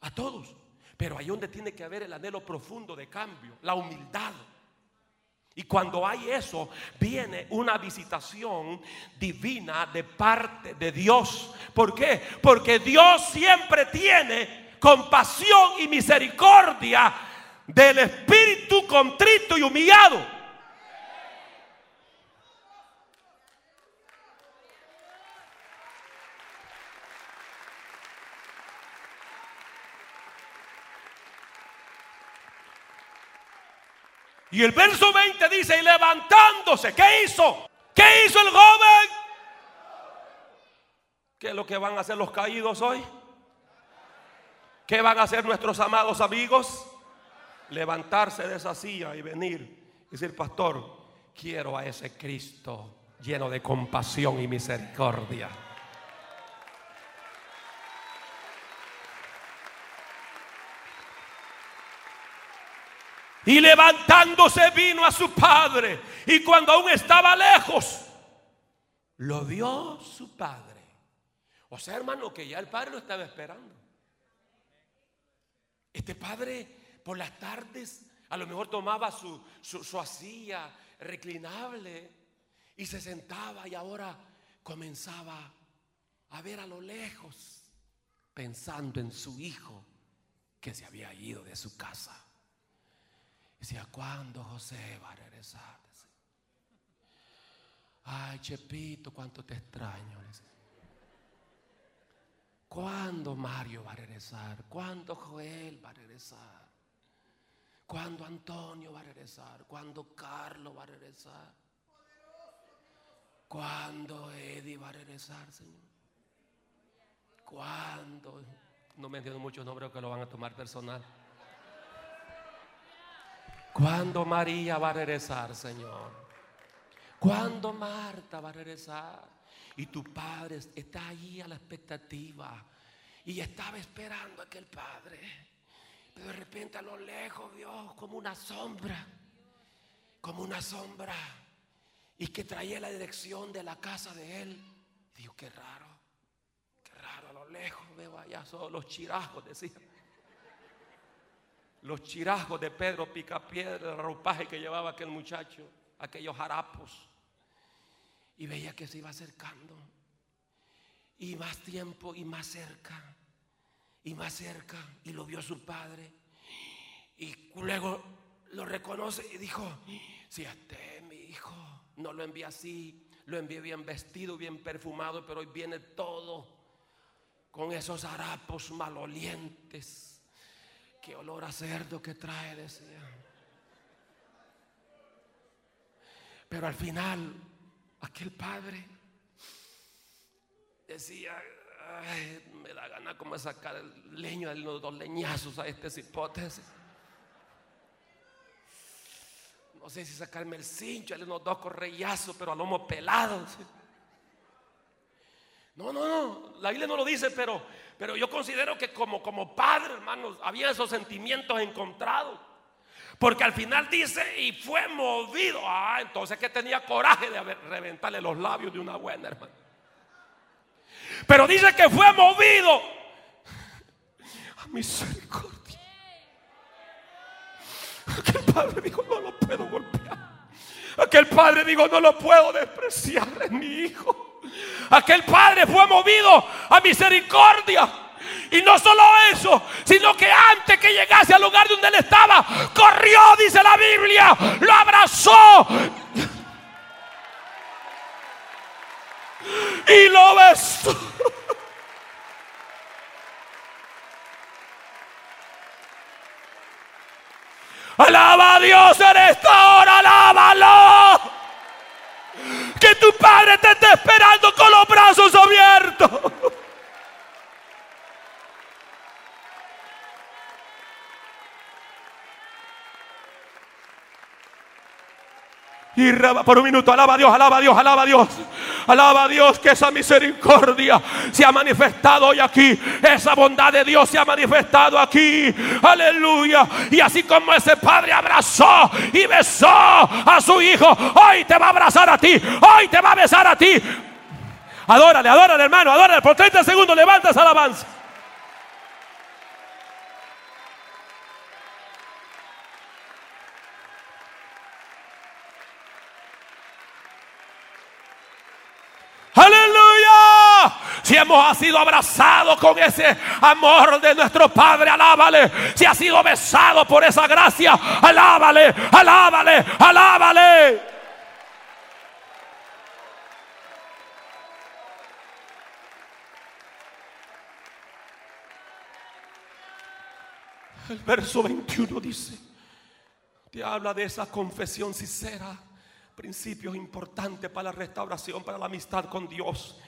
A todos. Pero ahí donde tiene que haber el anhelo profundo de cambio, la humildad. Y cuando hay eso, viene una visitación divina de parte de Dios. ¿Por qué? Porque Dios siempre tiene compasión y misericordia del espíritu contrito y humillado. Y el verso 20 dice, y levantándose, ¿qué hizo? ¿Qué hizo el joven? ¿Qué es lo que van a hacer los caídos hoy? ¿Qué van a hacer nuestros amados amigos? Levantarse de esa silla y venir y decir, pastor, quiero a ese Cristo lleno de compasión y misericordia. Y levantándose vino a su padre. Y cuando aún estaba lejos, lo vio su padre. O sea, hermano, que ya el padre lo estaba esperando. Este padre por las tardes a lo mejor tomaba su, su, su silla reclinable y se sentaba y ahora comenzaba a ver a lo lejos, pensando en su hijo que se había ido de su casa. Decía, ¿cuándo José va a regresar? Ay, Chepito, cuánto te extraño. ¿Cuándo Mario va a regresar? ¿Cuándo Joel va a regresar? ¿Cuándo Antonio va a regresar? ¿Cuándo Carlos va a regresar? ¿Cuándo Eddie va a regresar, Señor? ¿Cuándo? No me entiendo muchos nombres que lo van a tomar personal. ¿Cuándo María va a regresar, Señor? ¿Cuándo Marta va a regresar? Y tu padre está ahí a la expectativa. Y estaba esperando a aquel padre. Pero de repente a lo lejos vio como una sombra. Como una sombra. Y que traía la dirección de la casa de él. Dijo, qué raro. Qué raro. A lo lejos veo allá solo los chirajos, decía. Los chirajos de Pedro Picapiedra, el ropaje que llevaba aquel muchacho. Aquellos harapos y veía que se iba acercando. Y más tiempo y más cerca. Y más cerca. Y lo vio su padre. Y luego lo reconoce y dijo, si este es mi hijo, no lo envié así, lo envié bien vestido, bien perfumado, pero hoy viene todo con esos harapos malolientes. Qué olor a cerdo que trae, decía. Pero al final aquel padre decía, me da gana como sacar el leño de los dos leñazos a este hipótesis. No sé si sacarme el cincho, de unos dos correllazos, pero a lomo pelado. No, no, no, la Biblia no lo dice, pero, pero yo considero que como, como padre, hermanos, había esos sentimientos encontrados. Porque al final dice, y fue movido. Ah, entonces que tenía coraje de reventarle los labios de una buena hermana. Pero dice que fue movido a misericordia. Aquel padre dijo, no lo puedo golpear. Aquel padre dijo, no lo puedo despreciar, es mi hijo. Aquel padre fue movido a misericordia. Y no solo eso, sino que antes que llegase al lugar donde él estaba, corrió, dice la Biblia, lo abrazó. Y lo besó. Alaba a Dios en esta hora, alábalo. Que tu Padre te esté esperando con los brazos abiertos. Y por un minuto, alaba a Dios, alaba a Dios, alaba a Dios. Alaba a Dios que esa misericordia se ha manifestado hoy aquí. Esa bondad de Dios se ha manifestado aquí. Aleluya. Y así como ese padre abrazó y besó a su hijo, hoy te va a abrazar a ti. Hoy te va a besar a ti. Adórale, adórale, hermano, adórale. Por 30 segundos levantas alabanza. Aleluya. Si hemos sido abrazados con ese amor de nuestro Padre, alábale. Si ha sido besado por esa gracia, alábale, alábale, alábale. El verso 21 dice, te habla de esa confesión sincera principios importantes para la restauración, para la amistad con Dios.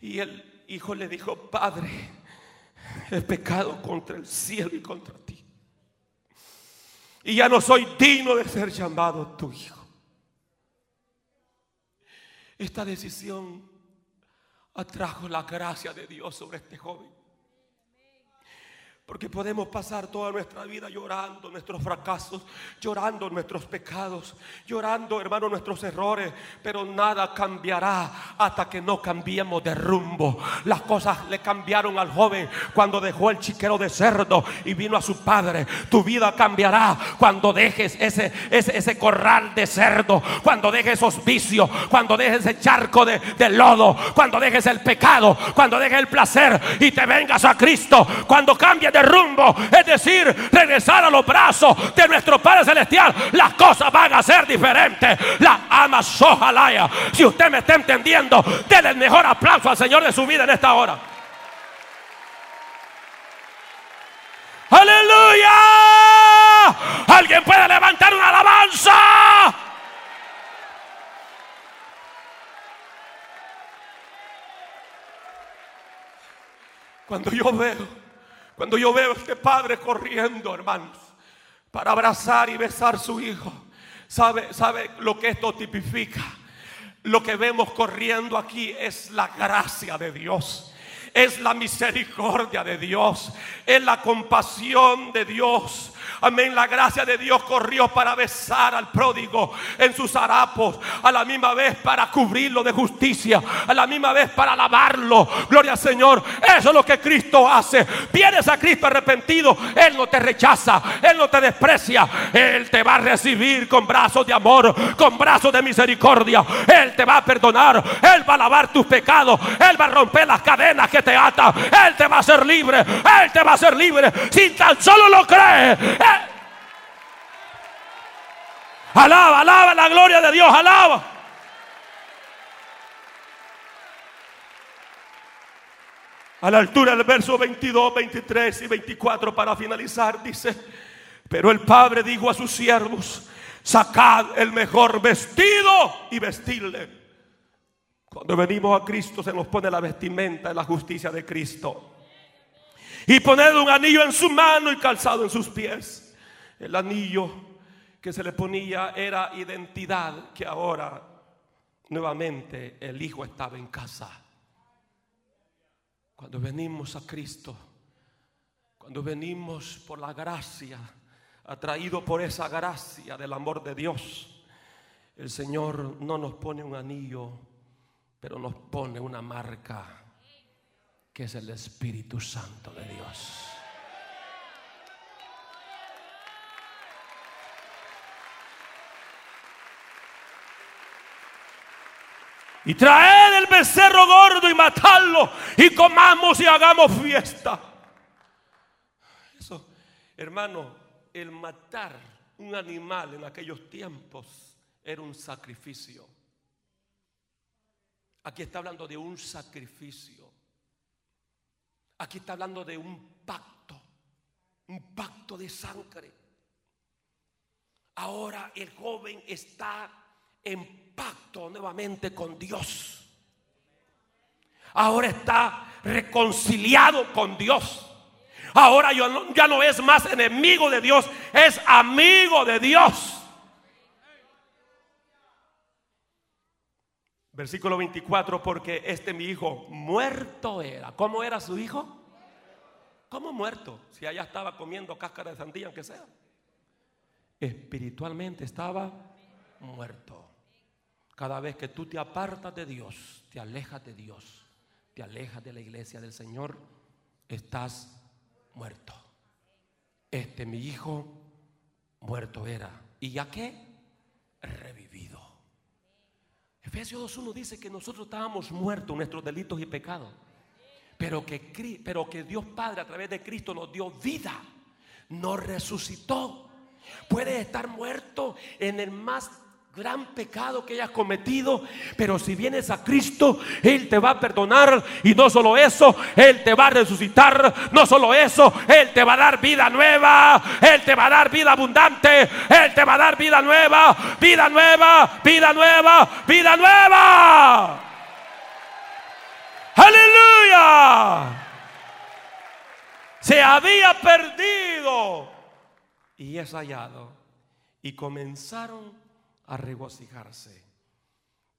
Y el hijo le dijo, Padre, he pecado contra el cielo y contra ti. Y ya no soy digno de ser llamado tu hijo. Esta decisión atrajo la gracia de Dios sobre este joven. Porque podemos pasar toda nuestra vida llorando nuestros fracasos, llorando nuestros pecados, llorando, hermano, nuestros errores, pero nada cambiará hasta que no cambiemos de rumbo. Las cosas le cambiaron al joven cuando dejó el chiquero de cerdo y vino a su padre. Tu vida cambiará cuando dejes ese, ese, ese corral de cerdo, cuando dejes esos vicios, cuando dejes ese charco de, de lodo, cuando dejes el pecado, cuando dejes el placer y te vengas a Cristo, cuando cambies de de rumbo, es decir, regresar a los brazos de nuestro Padre Celestial, las cosas van a ser diferentes. La ama sojalaya. Si usted me está entendiendo, denle el mejor aplauso al Señor de su vida en esta hora. Aleluya. Alguien puede levantar una alabanza. Cuando yo veo, cuando yo veo a este padre corriendo, hermanos, para abrazar y besar a su hijo, ¿sabe, sabe lo que esto tipifica? Lo que vemos corriendo aquí es la gracia de Dios es la misericordia de Dios, es la compasión de Dios. Amén. La gracia de Dios corrió para besar al pródigo en sus harapos. A la misma vez para cubrirlo de justicia. A la misma vez para alabarlo. Gloria al Señor. Eso es lo que Cristo hace. Vienes a Cristo arrepentido. Él no te rechaza. Él no te desprecia. Él te va a recibir con brazos de amor. Con brazos de misericordia. Él te va a perdonar. Él va a lavar tus pecados. Él va a romper las cadenas que te atan. Él te va a hacer libre. Él te va a hacer libre. Si tan solo lo crees. Alaba, alaba la gloria de Dios, alaba. A la altura del verso 22, 23 y 24 para finalizar, dice, pero el Padre dijo a sus siervos, sacad el mejor vestido y vestirle. Cuando venimos a Cristo se nos pone la vestimenta de la justicia de Cristo. Y poned un anillo en su mano y calzado en sus pies. El anillo que se le ponía era identidad que ahora nuevamente el Hijo estaba en casa. Cuando venimos a Cristo, cuando venimos por la gracia, atraído por esa gracia del amor de Dios, el Señor no nos pone un anillo, pero nos pone una marca que es el Espíritu Santo de Dios. Y traed el becerro gordo y matarlo y comamos y hagamos fiesta. Eso, hermano, el matar un animal en aquellos tiempos era un sacrificio. Aquí está hablando de un sacrificio. Aquí está hablando de un pacto, un pacto de sangre. Ahora el joven está en pacto nuevamente con Dios. Ahora está reconciliado con Dios. Ahora ya no es más enemigo de Dios, es amigo de Dios. Versículo 24, porque este mi hijo muerto era. ¿Cómo era su hijo? ¿Cómo muerto? Si allá estaba comiendo cáscara de sandía, aunque sea. Espiritualmente estaba muerto. Cada vez que tú te apartas de Dios, te alejas de Dios, te alejas de la iglesia del Señor, estás muerto. Este mi hijo muerto era. ¿Y ya qué? Revivido. Efesios 2.1 dice que nosotros estábamos muertos en nuestros delitos y pecados. Pero que, pero que Dios Padre a través de Cristo nos dio vida. Nos resucitó. Puedes estar muerto en el más gran pecado que hayas cometido, pero si vienes a Cristo, Él te va a perdonar y no solo eso, Él te va a resucitar, no solo eso, Él te va a dar vida nueva, Él te va a dar vida abundante, Él te va a dar vida nueva, vida nueva, vida nueva, vida nueva. Aleluya. Se había perdido y es hallado. Y comenzaron a regocijarse.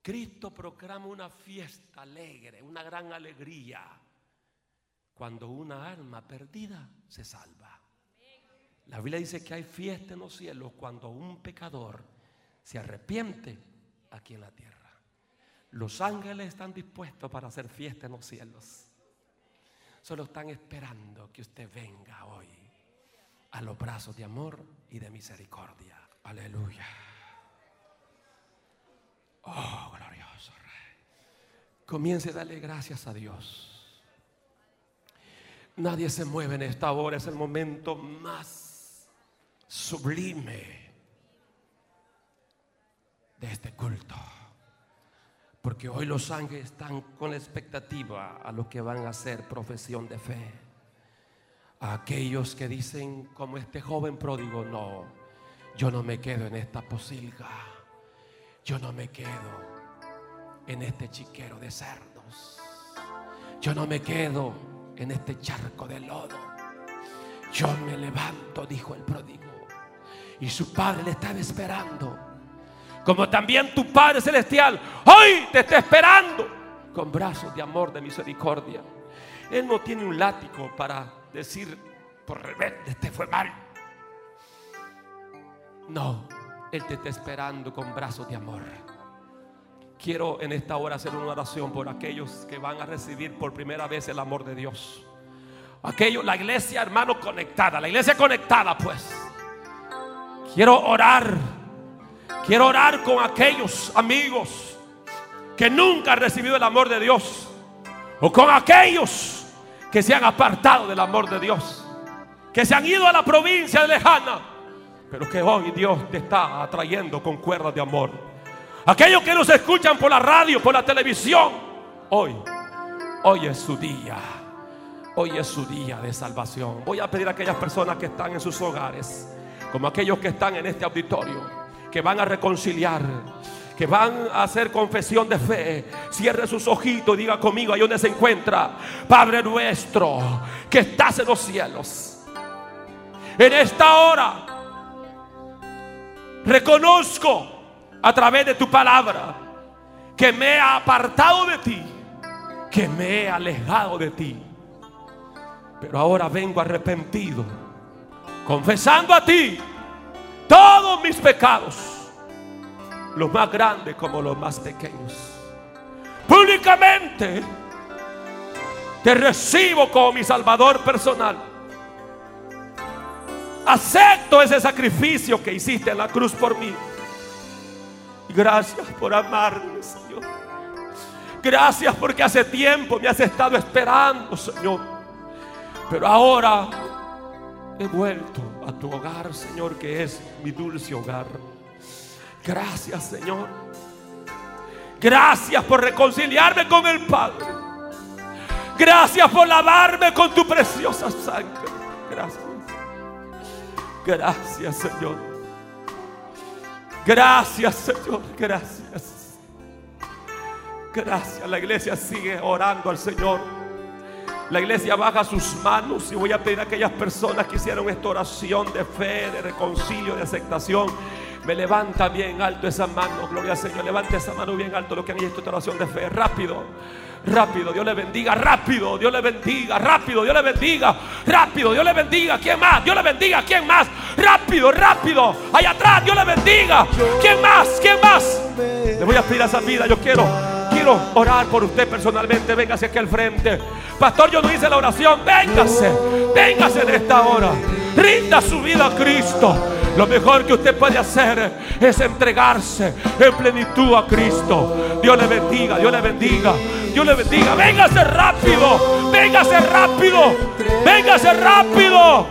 Cristo proclama una fiesta alegre, una gran alegría, cuando una alma perdida se salva. La Biblia dice que hay fiesta en los cielos cuando un pecador se arrepiente aquí en la tierra. Los ángeles están dispuestos para hacer fiesta en los cielos. Solo están esperando que usted venga hoy a los brazos de amor y de misericordia. Aleluya. Oh, glorioso Rey. Comience a darle gracias a Dios. Nadie se mueve en esta hora, es el momento más sublime de este culto. Porque hoy los ángeles están con la expectativa a los que van a hacer profesión de fe. A aquellos que dicen como este joven pródigo, no, yo no me quedo en esta posilga. Yo no me quedo en este chiquero de cerdos. Yo no me quedo en este charco de lodo. Yo me levanto, dijo el pródigo. Y su padre le estaba esperando. Como también tu Padre Celestial hoy te está esperando con brazos de amor, de misericordia. Él no tiene un látigo para decir, por rebelde, este fue mal. No, Él te está esperando con brazos de amor. Quiero en esta hora hacer una oración por aquellos que van a recibir por primera vez el amor de Dios. Aquello, la iglesia, hermano, conectada. La iglesia conectada, pues. Quiero orar. Quiero orar con aquellos amigos que nunca han recibido el amor de Dios. O con aquellos que se han apartado del amor de Dios. Que se han ido a la provincia lejana. Pero que hoy Dios te está atrayendo con cuerdas de amor. Aquellos que nos escuchan por la radio, por la televisión, hoy, hoy es su día. Hoy es su día de salvación. Voy a pedir a aquellas personas que están en sus hogares, como aquellos que están en este auditorio, que van a reconciliar, que van a hacer confesión de fe. Cierre sus ojitos y diga conmigo ahí donde se encuentra, Padre nuestro, que estás en los cielos. En esta hora, reconozco a través de tu palabra que me he apartado de ti, que me he alejado de ti. Pero ahora vengo arrepentido, confesando a ti todos mis pecados, los más grandes como los más pequeños. Públicamente te recibo como mi Salvador personal. Acepto ese sacrificio que hiciste en la cruz por mí. Gracias por amarme, Señor. Gracias porque hace tiempo me has estado esperando, Señor. Pero ahora he vuelto a tu hogar, Señor, que es mi dulce hogar. Gracias, Señor. Gracias por reconciliarme con el Padre. Gracias por lavarme con tu preciosa sangre. Gracias. Gracias, Señor. Gracias, Señor, gracias. Gracias. La iglesia sigue orando al Señor. La iglesia baja sus manos y voy a pedir a aquellas personas que hicieron esta oración de fe, de reconcilio, de aceptación. Me levanta bien alto esa mano, gloria al Señor. Levante esa mano bien alto lo que han hecho esta oración de fe. Rápido. Rápido, Dios le bendiga, rápido, Dios le bendiga, rápido, Dios le bendiga, rápido, Dios le bendiga. ¿Quién más? Dios le bendiga, ¿quién más? Rápido, rápido, allá atrás, Dios le bendiga. ¿Quién más? ¿Quién más? Le voy a pedir a esa vida, yo quiero, quiero orar por usted personalmente. Véngase aquí al frente. Pastor, yo no hice la oración. Véngase, véngase en esta hora. Rinda su vida a Cristo. Lo mejor que usted puede hacer es entregarse en plenitud a Cristo. Dios le bendiga, Dios le bendiga. Dios le bendiga. Véngase rápido. Véngase rápido. Véngase rápido.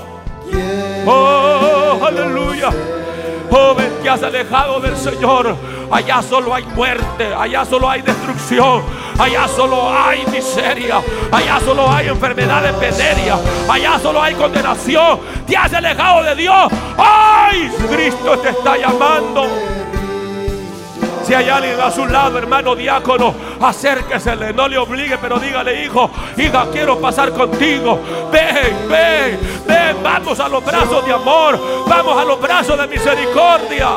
Oh, aleluya. Joven que has alejado del Señor. Allá solo hay muerte. Allá solo hay destrucción. Allá solo hay miseria. Allá solo hay enfermedad de peneria. Allá solo hay condenación. Te has alejado de Dios. ¡Ay! Cristo te está llamando. Si hay alguien a su lado, hermano diácono, acérquesele, no le obligue, pero dígale, hijo, hija, quiero pasar contigo. Ven, ven, ven, vamos a los brazos de amor, vamos a los brazos de misericordia.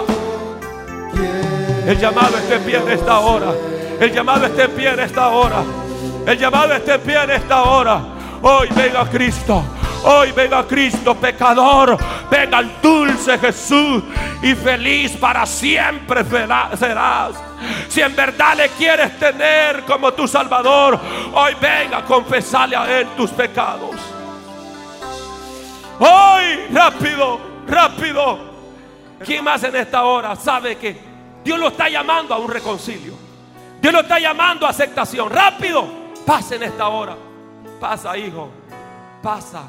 El llamado está en pie en esta hora. El llamado está en pie en esta hora. El llamado está en pie en esta hora. Hoy venga Cristo. Hoy venga Cristo, pecador. Venga el dulce Jesús. Y feliz para siempre serás. Si en verdad le quieres tener como tu Salvador, hoy venga, confesale a Él tus pecados. Hoy, rápido, rápido. ¿Quién más en esta hora sabe que Dios lo está llamando a un reconcilio? Dios lo está llamando a aceptación. Rápido, pasa en esta hora. Pasa, hijo. pasa,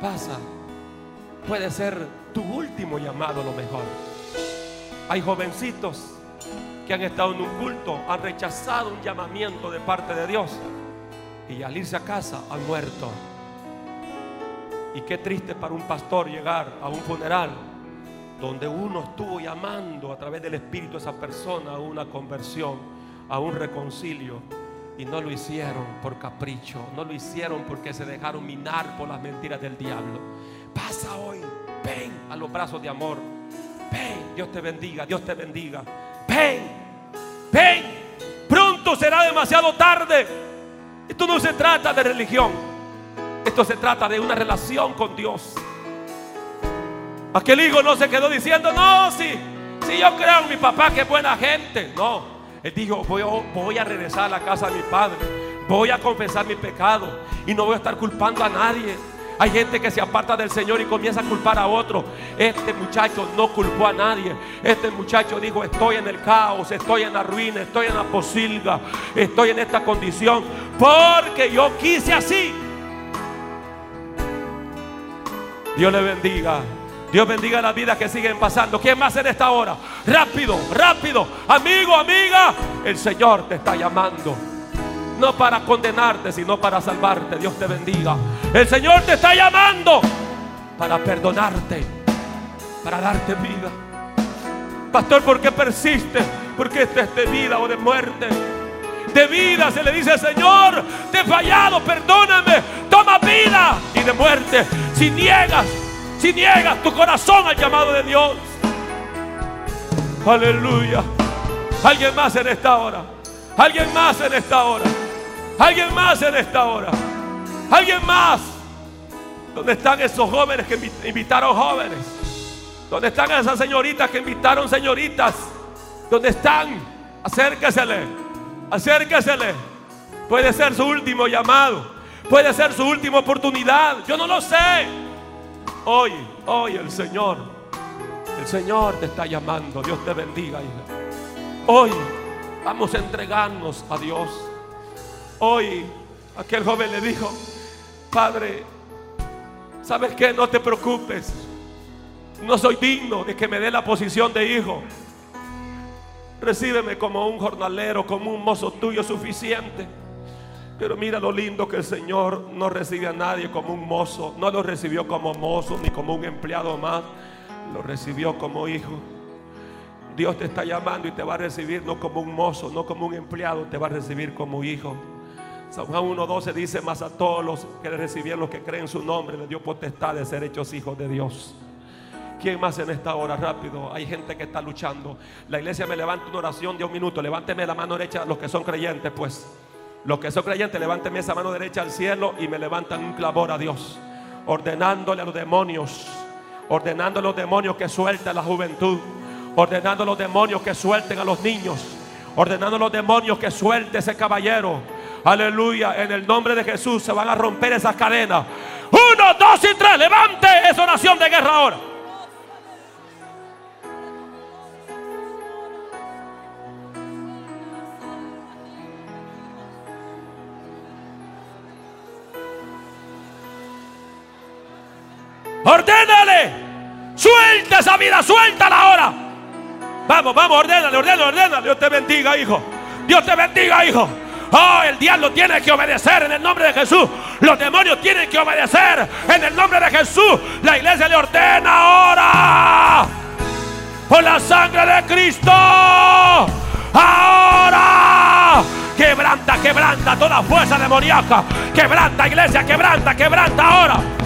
pasa. Puede ser tu último llamado lo mejor. Hay jovencitos que han estado en un culto, han rechazado un llamamiento de parte de Dios y al irse a casa han muerto. Y qué triste para un pastor llegar a un funeral donde uno estuvo llamando a través del Espíritu a esa persona a una conversión, a un reconcilio. Y no lo hicieron por capricho, no lo hicieron porque se dejaron minar por las mentiras del diablo. Pasa hoy, ven a los brazos de amor. Ven, Dios te bendiga, Dios te bendiga. Ven, ven, pronto será demasiado tarde. Esto no se trata de religión, esto se trata de una relación con Dios. Aquel hijo no se quedó diciendo, no, sí, sí, yo creo en mi papá que es buena gente. No, él dijo, voy, a regresar a la casa de mi padre, voy a confesar mi pecado y no voy a estar culpando a nadie. Hay gente que se aparta del Señor y comienza a culpar a otro. Este muchacho no culpó a nadie. Este muchacho dijo, estoy en el caos, estoy en la ruina, estoy en la posilga, estoy en esta condición. Porque yo quise así. Dios le bendiga. Dios bendiga las vidas que siguen pasando. ¿Quién más en esta hora? Rápido, rápido. Amigo, amiga. El Señor te está llamando. No para condenarte, sino para salvarte. Dios te bendiga. El Señor te está llamando para perdonarte, para darte vida. Pastor, ¿por qué persiste? Porque esto es de vida o de muerte. De vida se le dice Señor, te he fallado, perdóname, toma vida. Y de muerte, si niegas si niegas tu corazón al llamado de Dios. Aleluya. Alguien más en esta hora. Alguien más en esta hora. Alguien más en esta hora. Alguien más. ¿Dónde están esos jóvenes que invitaron jóvenes? ¿Dónde están esas señoritas que invitaron señoritas? ¿Dónde están? Acérquesele. Acérquesele. Puede ser su último llamado. Puede ser su última oportunidad. Yo no lo sé. Hoy, hoy el Señor, el Señor te está llamando. Dios te bendiga, hija. Hoy vamos a entregarnos a Dios. Hoy aquel joven le dijo, Padre, ¿sabes qué? No te preocupes. No soy digno de que me dé la posición de hijo. Recíbeme como un jornalero, como un mozo tuyo suficiente. Pero mira lo lindo que el Señor no recibe a nadie como un mozo. No lo recibió como mozo ni como un empleado más. Lo recibió como hijo. Dios te está llamando y te va a recibir no como un mozo, no como un empleado, te va a recibir como hijo. San Juan 1.12 dice, más a todos los que le recibieron, los que creen en su nombre, le dio potestad de ser hechos hijos de Dios. ¿Quién más en esta hora? Rápido. Hay gente que está luchando. La iglesia me levanta una oración de un minuto. Levánteme la mano derecha los que son creyentes, pues. Los que son creyentes, levanten esa mano derecha al cielo y me levantan un clamor a Dios. Ordenándole a los demonios. Ordenando a los demonios que suelten a la juventud. Ordenando a los demonios que suelten a los niños. Ordenando a los demonios que suelte ese caballero. Aleluya. En el nombre de Jesús se van a romper esas cadenas. Uno, dos y tres. Levante esa oración de guerra ahora. Ordénale. Suelta esa vida, suéltala ahora. Vamos, vamos, ordénale, ordénale, ordénale. Dios te bendiga, hijo. Dios te bendiga, hijo. Oh, el diablo tiene que obedecer en el nombre de Jesús. Los demonios tienen que obedecer en el nombre de Jesús. La iglesia le ordena ahora. Por la sangre de Cristo. Ahora. Quebranta, quebranta toda fuerza demoníaca. Quebranta, iglesia, quebranta, quebranta ahora.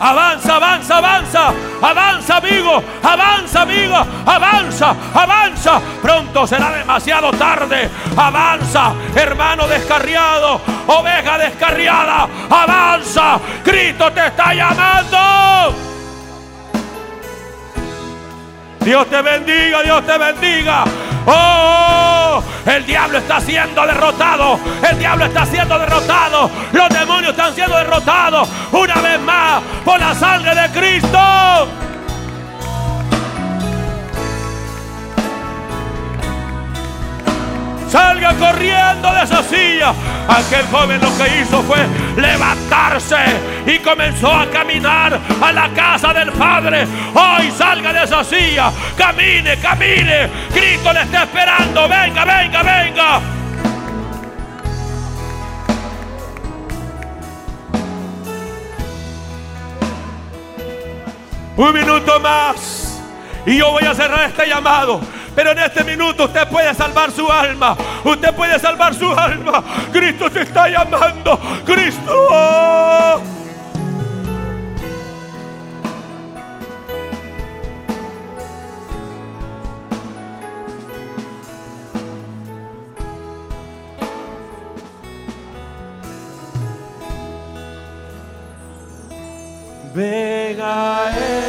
Avanza, avanza, avanza. Avanza, amigo. Avanza, amigo. Avanza, avanza. Pronto será demasiado tarde. Avanza, hermano descarriado. Oveja descarriada. Avanza. Cristo te está llamando. Dios te bendiga, Dios te bendiga. Oh, el diablo está siendo derrotado. El diablo está siendo derrotado. Los demonios están siendo derrotados. Una vez más por la sangre de Cristo. Salga corriendo de esa silla. Aquel joven lo que hizo fue levantarse y comenzó a caminar a la casa del Padre. Hoy salga de esa silla. Camine, camine. Cristo le está esperando. Venga, venga, venga. Un minuto más. Y yo voy a cerrar este llamado. Pero en este minuto usted puede salvar su alma. Usted puede salvar su alma. Cristo te está llamando. Cristo. Venga Él,